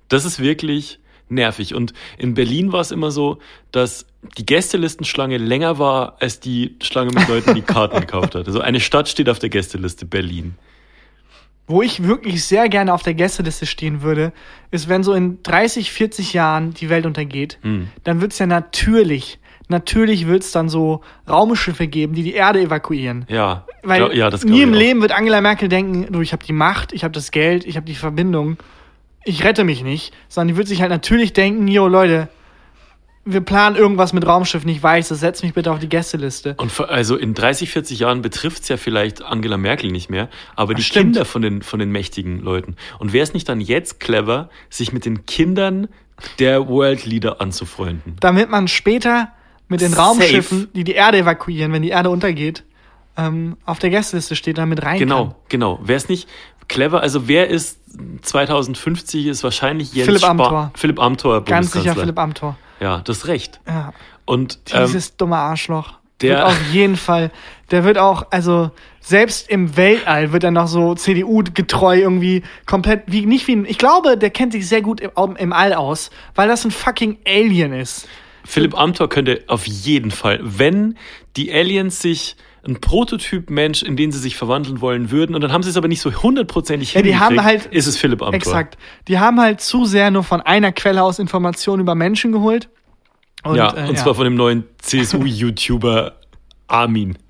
Das ist wirklich nervig. Und in Berlin war es immer so, dass die Gästelistenschlange länger war als die Schlange mit Leuten, die Karten gekauft hat. Also eine Stadt steht auf der Gästeliste Berlin. Wo ich wirklich sehr gerne auf der Gästeliste stehen würde, ist, wenn so in 30, 40 Jahren die Welt untergeht, Hm. dann wird's ja natürlich, natürlich wird's dann so Raumschiffe geben, die die Erde evakuieren. Ja, Weil glaub- ja, nie im. Leben wird Angela Merkel denken, du, ich habe die Macht, ich habe das Geld, ich habe die Verbindung, ich rette mich nicht, sondern die wird sich halt natürlich denken, jo Leute, wir planen irgendwas mit Raumschiffen, ich weiß, das setzt mich bitte auf die Gästeliste. Und vor- also in 30, 40 Jahren betrifft's ja vielleicht Angela Merkel nicht mehr, aber die stimmt. Kinder von den, von den mächtigen Leuten. Und wäre es nicht dann jetzt clever, sich mit den Kindern der World Leader anzufreunden? Damit man später mit den Safe. Raumschiffen, die die Erde evakuieren, wenn die Erde untergeht, ähm, auf der Gästeliste steht, damit rein Genau, kann. genau. Wäre es nicht clever? Also wer ist 2050 ist wahrscheinlich Jens Philipp Amthor. Philipp Amthor, Ganz sicher. Philipp Amthor. Ja, das recht. Ja. Und ähm, Dieses dumme Arschloch. der- wird auf jeden Fall, der wird auch, also selbst im Weltall wird er noch so CDU-getreu irgendwie komplett, wie, nicht wie, ein- ich glaube, der kennt sich sehr gut im, im All aus, weil das ein fucking Alien ist. Philipp Amthor könnte auf jeden Fall, wenn die Aliens sich ein Prototyp Mensch, in den sie sich verwandeln wollen würden, und dann haben sie es aber nicht so hundertprozentig Ja, die haben halt, ist es Philipp Amthor. exakt, die haben halt zu sehr nur von einer Quelle aus Informationen über Menschen geholt. Und, ja, äh, und zwar von dem neuen CSU-YouTuber Armin.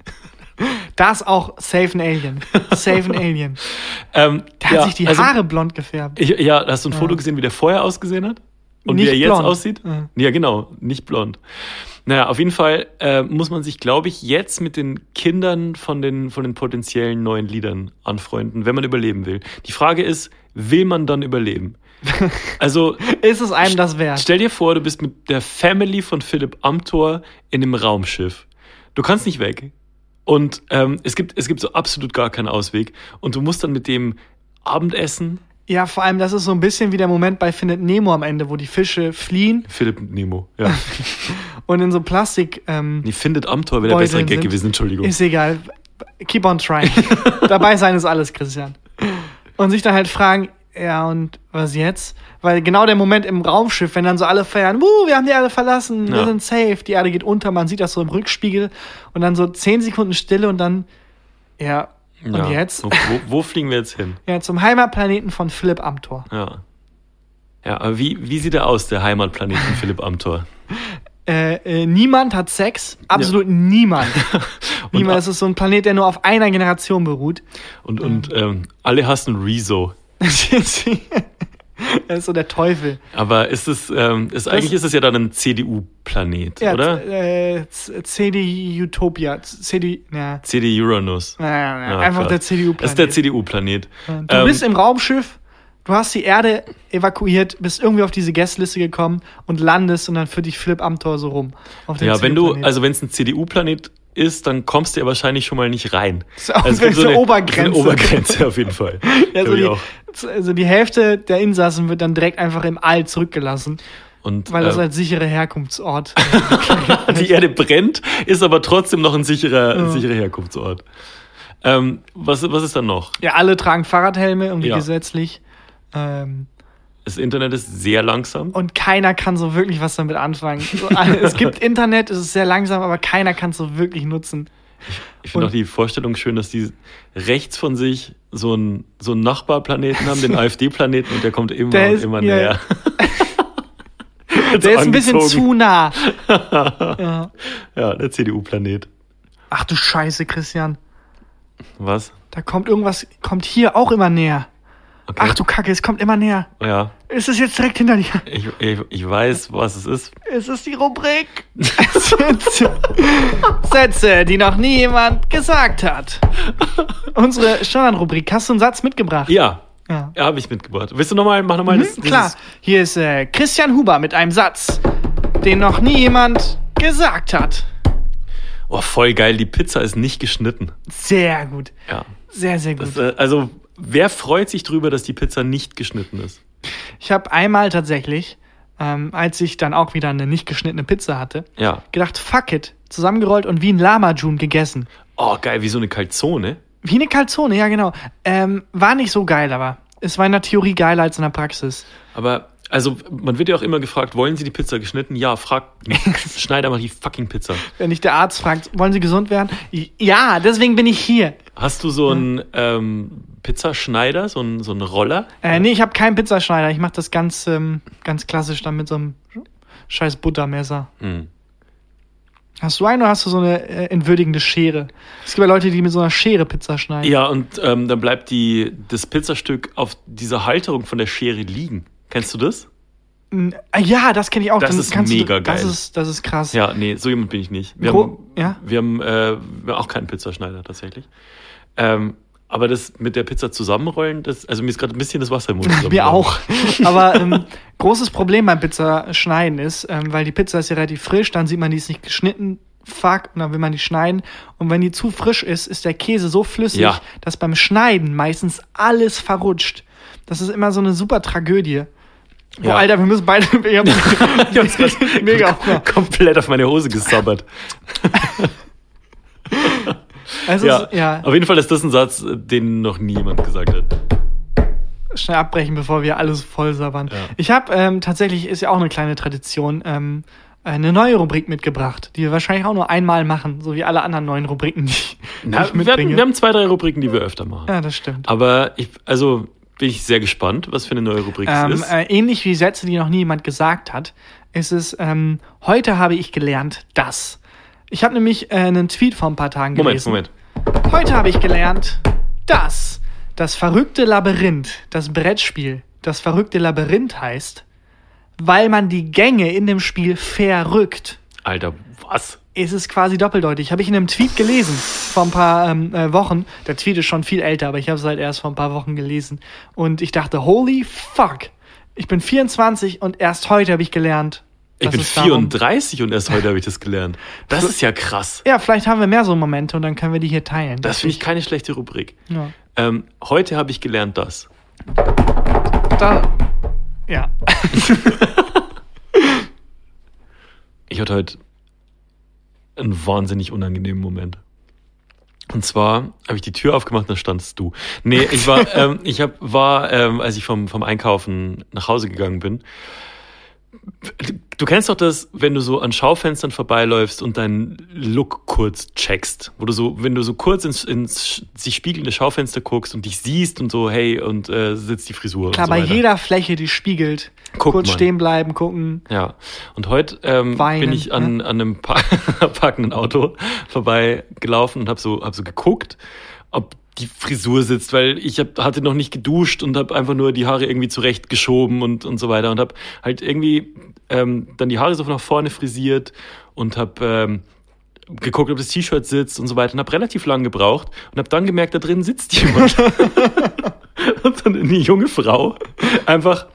Das auch safe ein Alien. Safe ein Alien. Ähm, Der hat ja, sich die also, Haare blond gefärbt. Ich, ja, hast du ein Foto gesehen, wie der vorher ausgesehen hat? Und Nicht wie er jetzt blond. aussieht? Ja, genau, nicht blond. Naja, auf jeden Fall äh, muss man sich, glaube ich, jetzt mit den Kindern von den, von den potenziellen neuen Liedern anfreunden, wenn man überleben will. Die Frage ist, will man dann überleben? Also Ist es einem das wert? stell dir vor, du bist mit der Family von Philipp Amthor in einem Raumschiff. Du kannst nicht weg. Und ähm, es, gibt, es gibt so absolut gar keinen Ausweg. Und du musst dann mit dem Abendessen, Ja, vor allem, das ist so ein bisschen wie der Moment bei Findet Nemo am Ende, wo die Fische fliehen Philipp Nemo, ja. und in so Plastik. Ähm, Nee, findet Amtor wäre der bessere Gag gewesen, Entschuldigung. ist egal. Keep on trying. Dabei sein ist alles, Christian. Und sich dann halt fragen, ja, und was jetzt? Weil genau der Moment im Raumschiff, wenn dann so alle feiern, wuh, wir haben die Erde verlassen, wir Ja. sind safe, die Erde geht unter, man sieht das so im Rückspiegel und dann so zehn Sekunden Stille und dann, ja, und ja. jetzt? Wo, wo, fliegen wir jetzt hin? Ja, zum Heimatplaneten von Philipp Amthor. Ja. Ja, aber wie, wie sieht er aus, der Heimatplanet von Philipp Amthor? Äh, äh, niemand hat Sex, absolut niemand. niemand, es ist so ein Planet, der nur auf einer Generation beruht. Und, und ähm, alle hassen Rezo. er ist so der Teufel. Aber ist es, ähm, ist, eigentlich ist es ja dann ein CDU-Planet, Ja, oder? Äh, C- CD ja. Uranus. Ja, ja, ja. Ja, Einfach der CDU-Planet. Das ist der CDU-Planet. Du Ähm, bist im Raumschiff, du hast die Erde evakuiert, bist irgendwie auf diese Gästeliste gekommen und landest und dann führt dich Philipp Amthor so rum. Ja, wenn du, also wenn es ein CDU-Planet ist, dann kommst du ja wahrscheinlich schon mal nicht rein. Das ist auch es gibt so eine Obergrenze. Eine Obergrenze auf jeden Fall. ja, so die, auch. Also die Hälfte der Insassen wird dann direkt einfach im All zurückgelassen, Und, weil das äh, als sichere Herkunftsort. die Erde brennt, ist aber trotzdem noch ein sicherer, Ja. ein sicherer Herkunftsort. Ähm, was, was ist dann noch? ja, alle tragen Fahrradhelme, irgendwie Ja. gesetzlich. Ähm, Das Internet ist sehr langsam. und keiner kann so wirklich was damit anfangen. So, alle- es gibt Internet, es ist sehr langsam, aber keiner kann es so wirklich nutzen. Ich finde auch die Vorstellung schön, dass die rechts von sich so einen, so einen Nachbarplaneten haben, den AfD-Planeten, und der kommt immer Der und immer näher. Der ist ein bisschen zu nah. ja. Ja, der CDU-Planet. Ach du Scheiße, Christian. Was? Da kommt irgendwas, kommt hier auch immer näher. Okay. Ach du Kacke, es kommt immer näher. Ja, Es ist jetzt direkt hinter dir. ich, ich, ich weiß, was es ist. Es ist die Rubrik Sätze, Sätze, die noch nie jemand gesagt hat. Unsere Standardrubrik. Hast du einen Satz mitgebracht? Ja, Ja. ja habe ich mitgebracht. Willst du nochmal, mach nochmal das, Mhm, klar. dieses- Hier ist äh, Christian Huber mit einem Satz, den noch nie jemand gesagt hat. Oh, voll geil, die Pizza ist nicht geschnitten. Sehr gut. Ja. Sehr, sehr gut. Das, äh, also, wer freut sich drüber, dass die Pizza nicht geschnitten ist? Ich habe einmal tatsächlich, ähm, als ich dann auch wieder eine nicht geschnittene Pizza hatte, Ja. gedacht, fuck it, zusammengerollt und wie ein Lama-Jun gegessen. Oh, geil, wie so eine Calzone. Wie eine Calzone, ja genau. Ähm, war nicht so geil, aber es war in der Theorie geiler als in der Praxis. Aber, also, man wird ja auch immer gefragt, wollen Sie die Pizza geschnitten? Ja, frag, schneid einfach die fucking Pizza. Wenn dich der Arzt fragt, wollen Sie gesund werden? Ja, deswegen bin ich hier. Hast du so einen ähm, Pizzaschneider, so einen, so einen Roller? Äh, nee, ich habe keinen Pizzaschneider. Ich mache das ganz, ähm, ganz klassisch dann mit so einem scheiß Buttermesser. Hm. Hast du einen oder hast du so eine äh, entwürdigende Schere? Es gibt ja Leute, die mit so einer Schere Pizza schneiden. Ja, und ähm, dann bleibt die, das Pizzastück auf dieser Halterung von der Schere liegen. Kennst du das? Ah, Ja, das kenne ich auch. Das Dann ist mega du, Das geil. ist, das ist krass. Ja, nee, so jemand bin ich nicht. Wir Gro- haben, ja? wir haben, äh, wir haben auch keinen Pizzaschneider tatsächlich. Ähm, aber das mit der Pizza zusammenrollen, das, also mir ist gerade ein bisschen das Wasser im Mund. Mir auch. Aber ähm, großes Problem beim Pizzaschneiden ist, ähm, weil die Pizza ist ja relativ frisch, dann sieht man, die ist nicht geschnitten, fuck, und dann will man die schneiden. Und wenn die zu frisch ist, ist der Käse so flüssig, Ja. dass beim Schneiden meistens alles verrutscht. Das ist immer so eine super Tragödie. Boah, Ja. Alter, wir müssen beide. Ich hab, Ich hab's grad mega komplett auf meine Hose gesabbert. Also, Ja. ja. ja, Auf jeden Fall ist das ein Satz, den noch nie jemand gesagt hat. schnell abbrechen, bevor wir alles voll sabbern. Ja. Ich habe ähm, tatsächlich, ist ja auch eine kleine Tradition, ähm, eine neue Rubrik mitgebracht, die wir wahrscheinlich auch nur einmal machen, so wie alle anderen neuen Rubriken, die, Na, ich wir, mitbringe. hatten, wir haben zwei, drei Rubriken, die wir öfter machen. ja, das stimmt. Aber ich, also bin ich sehr gespannt, was für eine neue Rubrik Ähm, es ist. äh, ähnlich wie Sätze, die noch nie jemand gesagt hat, ist es, ähm, heute habe ich gelernt, das. Ich habe nämlich äh, einen Tweet vor ein paar Tagen Moment, gelesen. Moment. Heute habe ich gelernt, dass das verrückte Labyrinth, das Brettspiel, das verrückte Labyrinth heißt, weil man die Gänge in dem Spiel verrückt. Alter, was? Es ist quasi doppeldeutig. Habe ich in einem Tweet gelesen vor ein paar ähm, äh, Wochen. Der Tweet ist schon viel älter, aber ich habe es halt erst vor ein paar Wochen gelesen. Und ich dachte, holy fuck. Ich bin 24 und erst heute habe ich gelernt. Ich bin es darum- 34 und erst heute habe ich das gelernt. Das ist ja krass. Ja, vielleicht haben wir mehr so Momente und dann können wir die hier teilen. Das finde ich keine schlechte Rubrik. Ja. Ähm, heute habe ich gelernt das. Da, ja. Ich hatte heute einen wahnsinnig unangenehmen Moment. Und zwar habe ich die Tür aufgemacht, da standst du. Nee, ich war, ähm, ich hab, war, ähm, als ich vom, vom Einkaufen nach Hause gegangen bin. Du kennst doch das, wenn du so an Schaufenstern vorbeiläufst und deinen Look kurz checkst, wo du so, wenn du so kurz ins, ins sich spiegelnde Schaufenster guckst und dich siehst und so, hey, und äh, sitzt die Frisur. Klar, so bei weiter. jeder Fläche, die spiegelt. Guckt kurz man. stehen bleiben, gucken. Ja, und heute ähm, Weinen, bin ich an, an einem pa parkenden Auto vorbeigelaufen und habe so, hab so geguckt, ob die Frisur sitzt, weil ich hab, hatte noch nicht geduscht und habe einfach nur die Haare irgendwie zurechtgeschoben und, und so weiter und habe halt irgendwie ähm, dann die Haare so nach vorne frisiert und habe ähm, geguckt, ob das T-Shirt sitzt und so weiter und habe relativ lang gebraucht und habe dann gemerkt, da drin sitzt jemand. und dann eine junge Frau einfach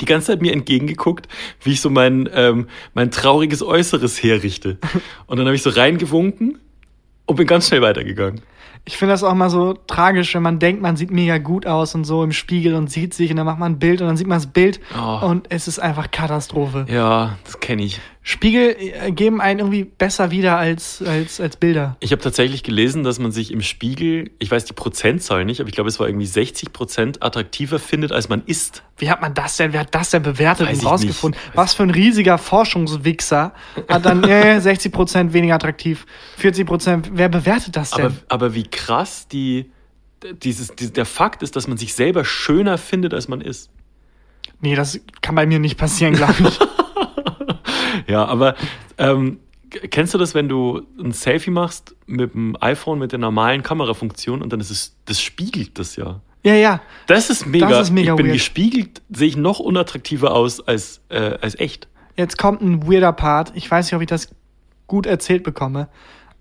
die ganze Zeit mir entgegengeguckt, wie ich so mein, ähm, mein trauriges Äußeres herrichte. Und dann habe ich so reingewunken und bin ganz schnell weitergegangen. Ich finde das auch mal so tragisch, wenn man denkt, man sieht mega gut aus und so im Spiegel und sieht sich und dann macht man ein Bild und dann sieht man das Bild Oh. und es ist einfach Katastrophe. Ja, das kenne ich. Spiegel äh, geben einen irgendwie besser wieder als, als, als Bilder. Ich habe tatsächlich gelesen, dass man sich im Spiegel, ich weiß die Prozentzahl nicht, aber ich glaube, es war irgendwie 60 Prozent attraktiver findet, als man ist. Wie hat man das denn, wer hat das denn bewertet Weiß und rausgefunden? Was für ein riesiger Forschungswichser hat dann äh, 60% weniger attraktiv, 40%, wer bewertet das denn? Aber, aber wie krass die, dieses, die, der Fakt ist, dass man sich selber schöner findet, als man ist. nee, das kann bei mir nicht passieren, glaube ich. Ja, aber ähm, kennst du das, wenn du ein Selfie machst mit dem iPhone mit der normalen Kamerafunktion und dann ist es, das spiegelt das ja. Ja, ja. Das ist mega. Das ist mega ich bin weird. gespiegelt, sehe ich noch unattraktiver aus als, äh, als echt. Jetzt kommt ein weirder Part. Ich weiß nicht, ob ich das gut erzählt bekomme.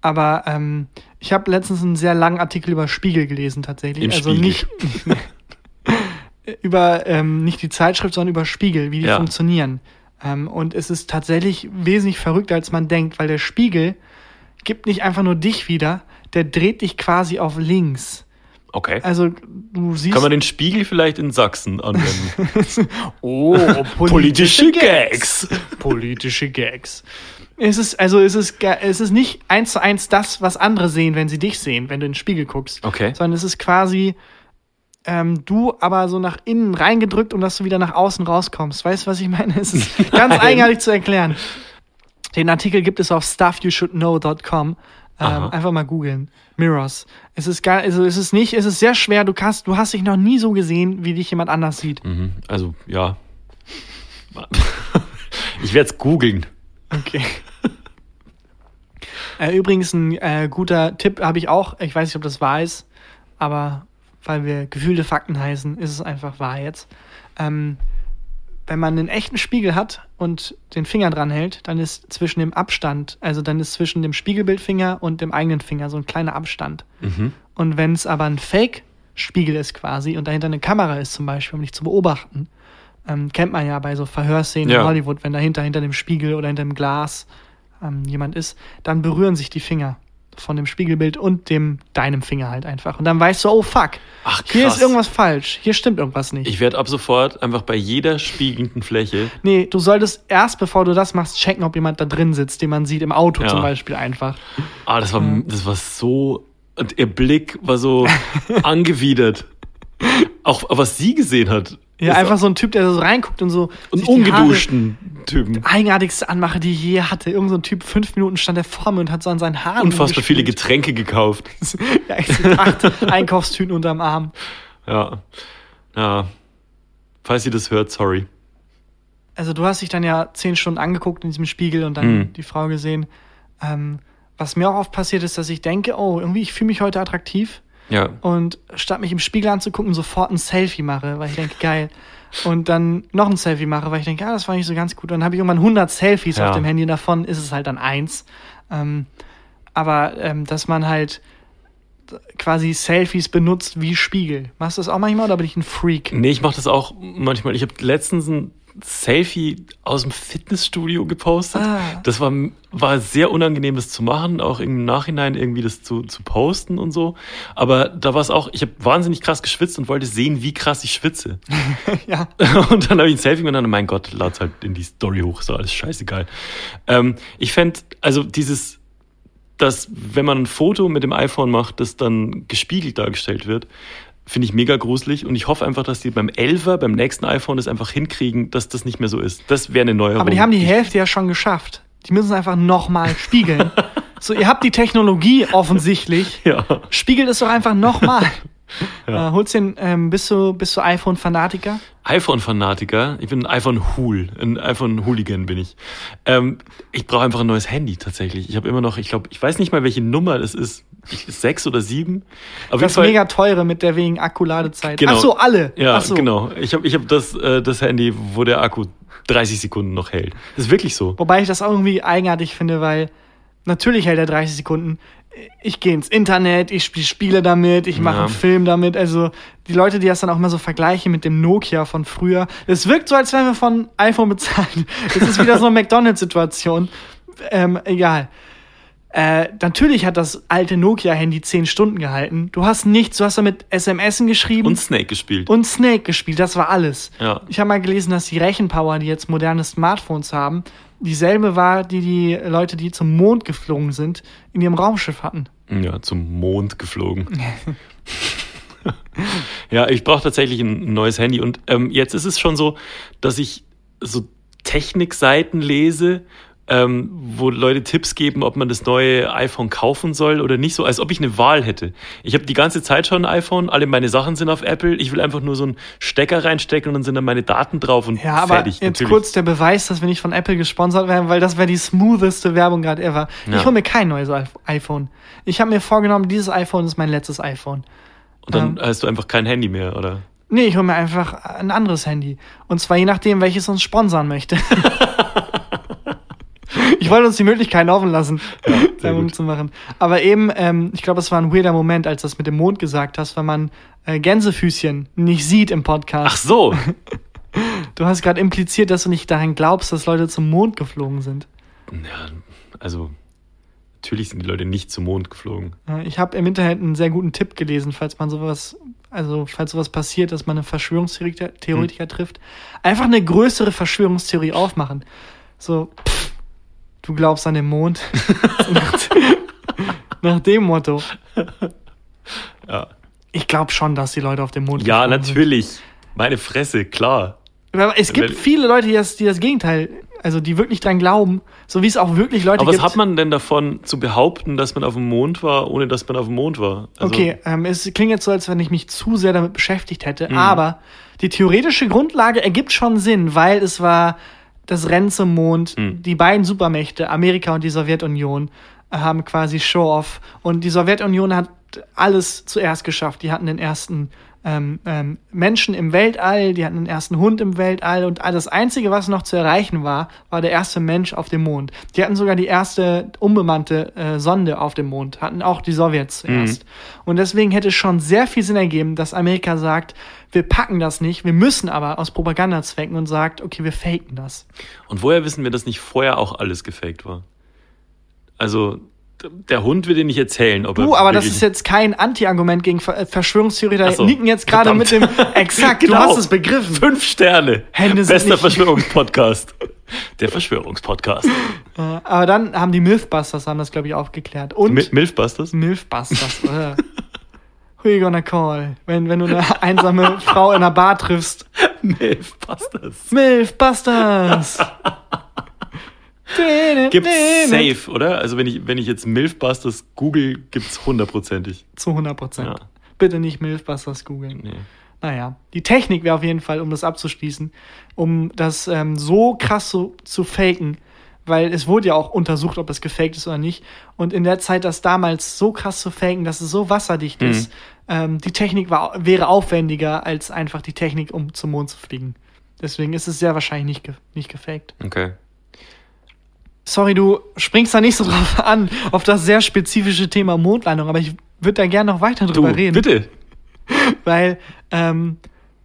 Aber ähm, ich habe letztens einen sehr langen Artikel über Spiegel gelesen, tatsächlich. Im also Spiegel. nicht über ähm, nicht die Zeitschrift, sondern über Spiegel, wie die Ja. funktionieren. Ähm, und es ist tatsächlich wesentlich verrückter, als man denkt, weil der Spiegel gibt nicht einfach nur dich wieder, der dreht dich quasi auf links. Okay. Also du siehst. Kann man den Spiegel vielleicht in Sachsen anwenden? oh, Politische Gags. politische Gags. Es ist, also es ist, es ist nicht eins zu eins das, was andere sehen, wenn sie dich sehen, wenn du in den Spiegel guckst. Okay. Sondern es ist quasi ähm, du aber so nach innen reingedrückt und dass du wieder nach außen rauskommst. Weißt du, was ich meine? Es ist ganz eigenartig zu erklären. Den Artikel gibt es auf stuffyoushouldknow.com. Ähm, einfach mal googeln. Mirrors. Es ist gar, also es ist nicht, es ist sehr schwer. Du kannst, du hast dich noch nie so gesehen, wie dich jemand anders sieht. Mhm. Also, ja. Ich werde es googeln. Okay. äh, übrigens ein äh, guter Tipp habe ich auch. Ich weiß nicht, ob das wahr ist, aber weil wir gefühlte Fakten heißen, ist es einfach wahr jetzt. Ähm, wenn man einen echten Spiegel hat und den Finger dran hält, dann ist zwischen dem Abstand, also dann ist zwischen dem Spiegelbildfinger und dem eigenen Finger so ein kleiner Abstand. Mhm. Und wenn es aber ein Fake-Spiegel ist quasi und dahinter eine Kamera ist zum Beispiel, um dich zu beobachten, ähm, kennt man ja bei so Verhörszenen Ja. in Hollywood, wenn dahinter, hinter dem Spiegel oder hinter dem Glas ähm, jemand ist, dann berühren sich die Finger von dem Spiegelbild und dem deinem Finger halt einfach. Und dann weißt du, oh fuck, Ach, hier krass. ist irgendwas falsch, hier stimmt irgendwas nicht. Ich werde ab sofort einfach bei jeder spiegelnden Fläche. nee, du solltest erst, bevor du das machst, checken, ob jemand da drin sitzt, den man sieht, im Auto Ja. zum Beispiel einfach. Ah, das war, das war so. Und ihr Blick war so angewidert. Auch was sie gesehen hat. Ja, einfach so ein Typ, der so reinguckt und so. Sich die Haare- ungeduschten Typen. eigenartigste Anmache, die ich je hatte. Irgend so ein Typ, fünf Minuten stand er vor mir und hat so an seinen Haaren Unfassbar viele. Getränke gekauft. Ja, acht Einkaufstüten unterm Arm. Ja. Ja. Falls sie das hört, sorry. Also du hast dich dann ja zehn Stunden angeguckt in diesem Spiegel und dann Mhm. die Frau gesehen. Ähm, was mir auch oft passiert ist, dass ich denke, oh, irgendwie, ich fühle mich heute attraktiv. Ja. Und statt mich im Spiegel anzugucken, sofort ein Selfie mache, weil ich denke, geil. Und dann noch ein Selfie mache, weil ich denke, ah, das war nicht so ganz gut. Und dann habe ich irgendwann 100 Selfies Ja. auf dem Handy, davon ist es halt dann eins. Ähm, aber ähm, dass man halt quasi Selfies benutzt wie Spiegel. Machst du das auch manchmal oder bin ich ein Freak? Nee, ich mache das auch manchmal. Ich habe letztens ein Selfie aus dem Fitnessstudio gepostet. Ah. Das war, war sehr unangenehm, das zu machen, auch im Nachhinein irgendwie das zu, zu posten und so. Aber da war es auch, ich habe wahnsinnig krass geschwitzt und wollte sehen, wie krass ich schwitze. ja. Und dann habe ich ein Selfie gemacht und mein Gott, lad's halt in die Story hoch, doch alles scheißegal. Ähm, ich fänd, also dieses, dass wenn man ein Foto mit dem iPhone macht, das dann gespiegelt dargestellt wird, finde ich mega gruselig und ich hoffe einfach, dass die beim 11er, beim nächsten iPhone das einfach hinkriegen, dass das nicht mehr so ist. Das wäre eine Neuerung. Aber die haben die Hälfte ja schon geschafft. Die müssen es einfach nochmal spiegeln. so, ihr habt die Technologie offensichtlich. Ja. Spiegelt es doch einfach nochmal. Ja. Äh, holst den, ähm, bist du, bist du iPhone-Fanatiker? iPhone-Fanatiker. Ich bin ein iPhone-Hool. Ein iPhone-Hooligan bin ich. Ähm, ich brauche einfach ein neues Handy tatsächlich. Ich habe immer noch, ich glaube, ich weiß nicht mal, welche Nummer das ist. Ich, sechs oder sieben. Auf Das mega teure mit der wegen Akkuladezeit. Genau. Ach so, alle. Ja, Ach so. genau. Ich habe ich hab das, äh, das Handy, wo der Akku 30 Sekunden noch hält. Das ist wirklich so. Wobei ich das auch irgendwie eigenartig finde, weil natürlich hält er 30 Sekunden. Ich gehe ins Internet, ich spiele Spiele damit, ich mache Ja. einen Film damit. Also die Leute, die das dann auch mal so vergleichen mit dem Nokia von früher. Es wirkt so, als wären wir von iPhone bezahlt. Das ist wieder so eine McDonalds-Situation. Ähm, egal. Äh, natürlich hat das alte Nokia-Handy 10 Stunden gehalten. Du hast nichts, du hast damit SMSen geschrieben Und Snake gespielt. und Snake gespielt, das war alles. Ja. Ich habe mal gelesen, dass die Rechenpower, die jetzt moderne Smartphones haben, dieselbe war, die die Leute, die zum Mond geflogen sind, in ihrem Raumschiff hatten. ja, zum Mond geflogen. ja, ich brauche tatsächlich ein neues Handy. Und ähm, jetzt ist es schon so, dass ich so Technikseiten lese ähm, wo Leute Tipps geben, ob man das neue iPhone kaufen soll oder nicht, so als ob ich eine Wahl hätte. Ich habe die ganze Zeit schon ein iPhone, alle meine Sachen sind auf Apple. Ich will einfach nur so einen Stecker reinstecken und dann sind dann meine Daten drauf und Ja, aber fertig. jetzt natürlich. kurz der Beweis, dass wir nicht von Apple gesponsert werden, weil das wäre die smootheste Werbung gerade ever. Ja. Ich hole mir kein neues iPh- iPhone. Ich habe mir vorgenommen, dieses iPhone ist mein letztes iPhone. Und dann hast du einfach kein Handy mehr, oder? Nee, ich hole mir einfach ein anderes Handy. Und zwar je nachdem, welches uns sponsern möchte. ich wollte uns die Möglichkeit offen lassen, Werbung gut. zu machen. Aber eben, ähm, ich glaube, es war ein weirder Moment, als du das mit dem Mond gesagt hast, weil man äh, Gänsefüßchen nicht sieht im Podcast. Ach so. Du hast gerade impliziert, dass du nicht daran glaubst, dass Leute zum Mond geflogen sind. Ja, also natürlich sind die Leute nicht zum Mond geflogen. Ja, Ich habe im Internet einen sehr guten Tipp gelesen, falls man sowas, also falls sowas passiert, dass man einen Verschwörungstheoretiker Theoretiker Hm. trifft. Einfach eine größere Verschwörungstheorie aufmachen. So, pff, du glaubst an den Mond. Nach, dem Motto. Ja, Ich glaube schon, dass die Leute auf dem Mond ja geflogen sind. natürlich. Meine Fresse, klar. Aber es gibt Wenn- viele Leute, die das, die das Gegenteil, also die wirklich dran glauben, so wie es auch wirklich Leute Aber was gibt. hat man denn davon zu behaupten, dass man auf dem Mond war, ohne dass man auf dem Mond war? Also, Okay, ähm, es klingt jetzt so, als wenn ich mich zu sehr damit beschäftigt hätte, Mhm. aber die theoretische Grundlage ergibt schon Sinn, weil es war das Rennen zum Mond, Mhm. die beiden Supermächte, Amerika und die Sowjetunion, äh, haben quasi Show-off und die Sowjetunion hat alles zuerst geschafft. Die hatten den ersten ähm, ähm, Menschen im Weltall, die hatten den ersten Hund im Weltall und das Einzige, was noch zu erreichen war, war der erste Mensch auf dem Mond. Die hatten sogar die erste unbemannte äh, Sonde auf dem Mond, hatten auch die Sowjets zuerst. Und deswegen hätte es schon sehr viel Sinn ergeben, dass Amerika sagt, wir packen das nicht, wir müssen aber aus Propagandazwecken und sagt, okay, wir faken das. Und woher wissen wir, dass nicht vorher auch alles gefaked war? Also, der Hund will dir nicht erzählen, ob er. Du, aber das ist jetzt kein Anti-Argument gegen Ver äh, Verschwörungstheoretiker. Ach so, nicken jetzt gerade mit dem, exakt, du Genau. hast es begriffen. Fünf Sterne. Hände sind Bester Verschwörungspodcast. Der Verschwörungspodcast. Äh, aber dann haben die Mythbusters haben das, glaube ich, aufgeklärt. Und Mi- Milfbusters? Mythbusters. äh. Who you gonna call? Wenn, wenn du eine einsame Frau in einer Bar triffst. Milfbusters. Mythbusters! Gibt's safe, oder? Also wenn ich, wenn ich jetzt Milfbusters google, gibt's hundertprozentig. Zu 100 Prozent. Ja. Bitte nicht Mythbusters googeln. Nee. Naja, die Technik wäre auf jeden Fall, um das abzuschließen, um das ähm, so krass zu, zu faken, weil es wurde ja auch untersucht, ob es gefaked ist oder nicht. Und in der Zeit, das damals so krass zu faken, dass es so wasserdicht Mhm. ist, ähm, die Technik war, wäre aufwendiger als einfach die Technik, um zum Mond zu fliegen. Deswegen ist es sehr wahrscheinlich nicht, ge nicht gefaked. Okay. Sorry, du springst da nicht so drauf an, auf das sehr spezifische Thema Mondlandung, aber ich würde da gerne noch weiter Du, drüber reden. bitte. Weil ähm,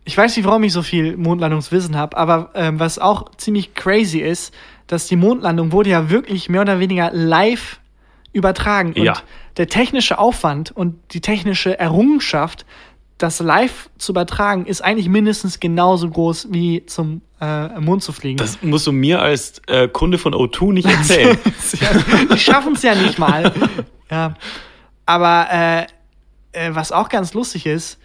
ich weiß nicht, warum ich so viel Mondlandungswissen habe, aber ähm, was auch ziemlich crazy ist, dass die Mondlandung wurde ja wirklich mehr oder weniger live übertragen. Und Ja. der technische Aufwand und die technische Errungenschaft, das live zu übertragen, ist eigentlich mindestens genauso groß wie zum äh, Mond zu fliegen. Das musst du mir als äh, Kunde von O2 nicht erzählen. die schaffen es ja nicht mal. Ja. Aber äh, äh, was auch ganz lustig ist,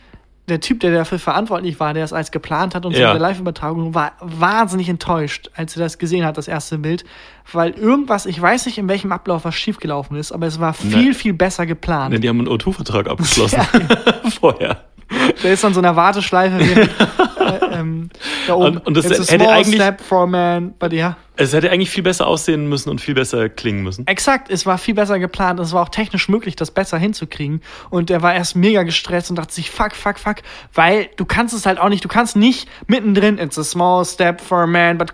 der Typ, der dafür verantwortlich war, der es als geplant hat und so Ja. mit der Live-Übertragung, war wahnsinnig enttäuscht, als er das gesehen hat, das erste Bild. Weil irgendwas, ich weiß nicht, in welchem Ablauf was schiefgelaufen ist, aber es war viel, Ne. viel besser geplant. Ne, die haben einen O2-Vertrag abgeschlossen. Vorher. Der ist an so einer Warteschleife während, äh, ähm, da oben. Und- und das It's a hätte small eigentlich- step for a man, but ja. Es hätte eigentlich viel besser aussehen müssen und viel besser klingen müssen. Exakt, es war viel besser geplant. Es war auch technisch möglich, das besser hinzukriegen. Und er war erst mega gestresst und dachte sich, fuck, fuck, fuck. Weil du kannst es halt auch nicht, du kannst nicht mittendrin, it's a small step for a man, but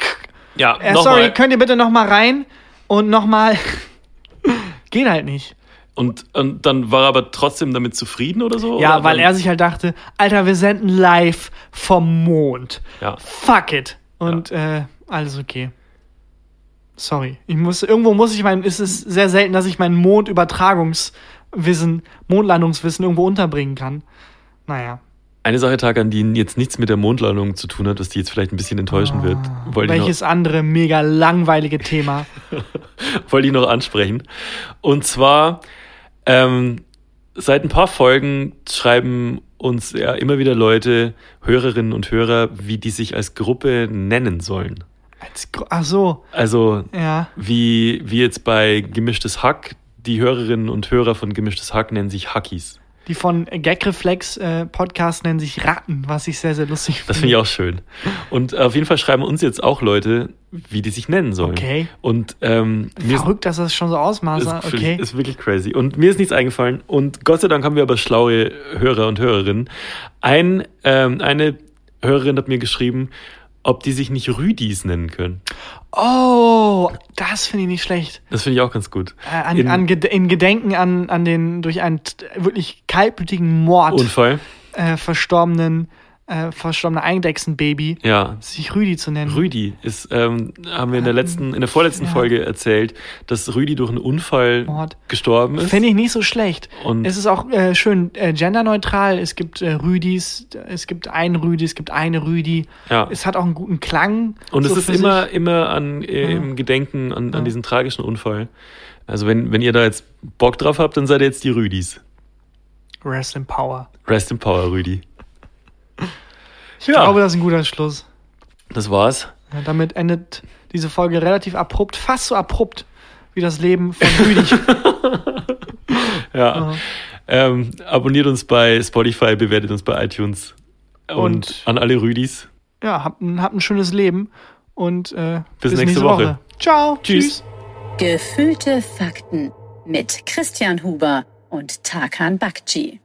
Ja, äh, nochmal. sorry, könnt ihr bitte noch mal rein und noch mal Geht halt nicht. Und, und dann war er aber trotzdem damit zufrieden oder so? Ja, oder weil er sich halt dachte, Alter, wir senden live vom Mond. Ja. Fuck it. Und äh, alles okay. Sorry. Ich muss, irgendwo muss ich mein, es ist sehr selten, dass ich mein Mondübertragungswissen, Mondlandungswissen irgendwo unterbringen kann. Naja. Eine Sache, Tag, an die jetzt nichts mit der Mondlandung zu tun hat, was die jetzt vielleicht ein bisschen enttäuschen wird, wollte Welches andere mega langweilige Thema. wollte ich noch ansprechen. Und zwar, ähm, seit ein paar Folgen schreiben uns ja immer wieder Leute, Hörerinnen und Hörer, wie die sich als Gruppe nennen sollen. Als Ach so, Also ja. wie, wie jetzt bei Gemischtes Hack, die Hörerinnen und Hörer von Gemischtes Hack nennen sich Hackies. Die von Gagreflex äh, Podcast nennen sich Ratten, was ich sehr, sehr lustig finde. Das finde ich auch schön. Und auf jeden Fall schreiben uns jetzt auch Leute, wie die sich nennen sollen. Okay. Und ähm, Verrückt, dass das schon so ausmaßt. ist, Okay. ist wirklich crazy. Und mir ist nichts eingefallen. Und Gott sei Dank haben wir aber schlaue Hörer und Hörerinnen. Ein, ähm, eine Hörerin hat mir geschrieben, ob die sich nicht Rüdis nennen können. Oh, das finde ich nicht schlecht. Das finde ich auch ganz gut. Äh, an, In- an, in Gedenken an, an den durch einen wirklich kaltblütigen Mord Unfall. äh, verstorbenen, äh, verstorbene Eidechsenbaby, Ja. sich Rüdi zu nennen. Rüdi ist, ähm, haben wir in der letzten, in der vorletzten Ja. Folge erzählt, dass Rüdi durch einen Unfall Mord. gestorben ist. Finde ich nicht so schlecht. Und- es ist auch äh, schön äh, genderneutral. Es gibt äh, Rüdis, es gibt einen Rüdi, es gibt eine Rüdi. Ja. Es hat auch einen guten Klang. Und so es ist immer, sich. immer an, äh, im Gedenken an, an diesen tragischen Unfall. Also wenn, wenn ihr da jetzt Bock drauf habt, dann seid ihr jetzt die Rüdis. Rest in Power. Rest in Power, Rüdi. Ich glaube, das ist ein guter Schluss. das war's. Ja, damit endet diese Folge relativ abrupt, fast so abrupt wie das Leben von Rüdi. Ja. Ähm, abonniert uns bei Spotify, bewertet uns bei iTunes. Und, Und- an alle Rüdis. ja, habt ein, habt ein schönes Leben und äh, Bis nächste Woche. Ciao. Tschüss. Gefühlte Fakten mit Christian Huber und Tarkan Bakci.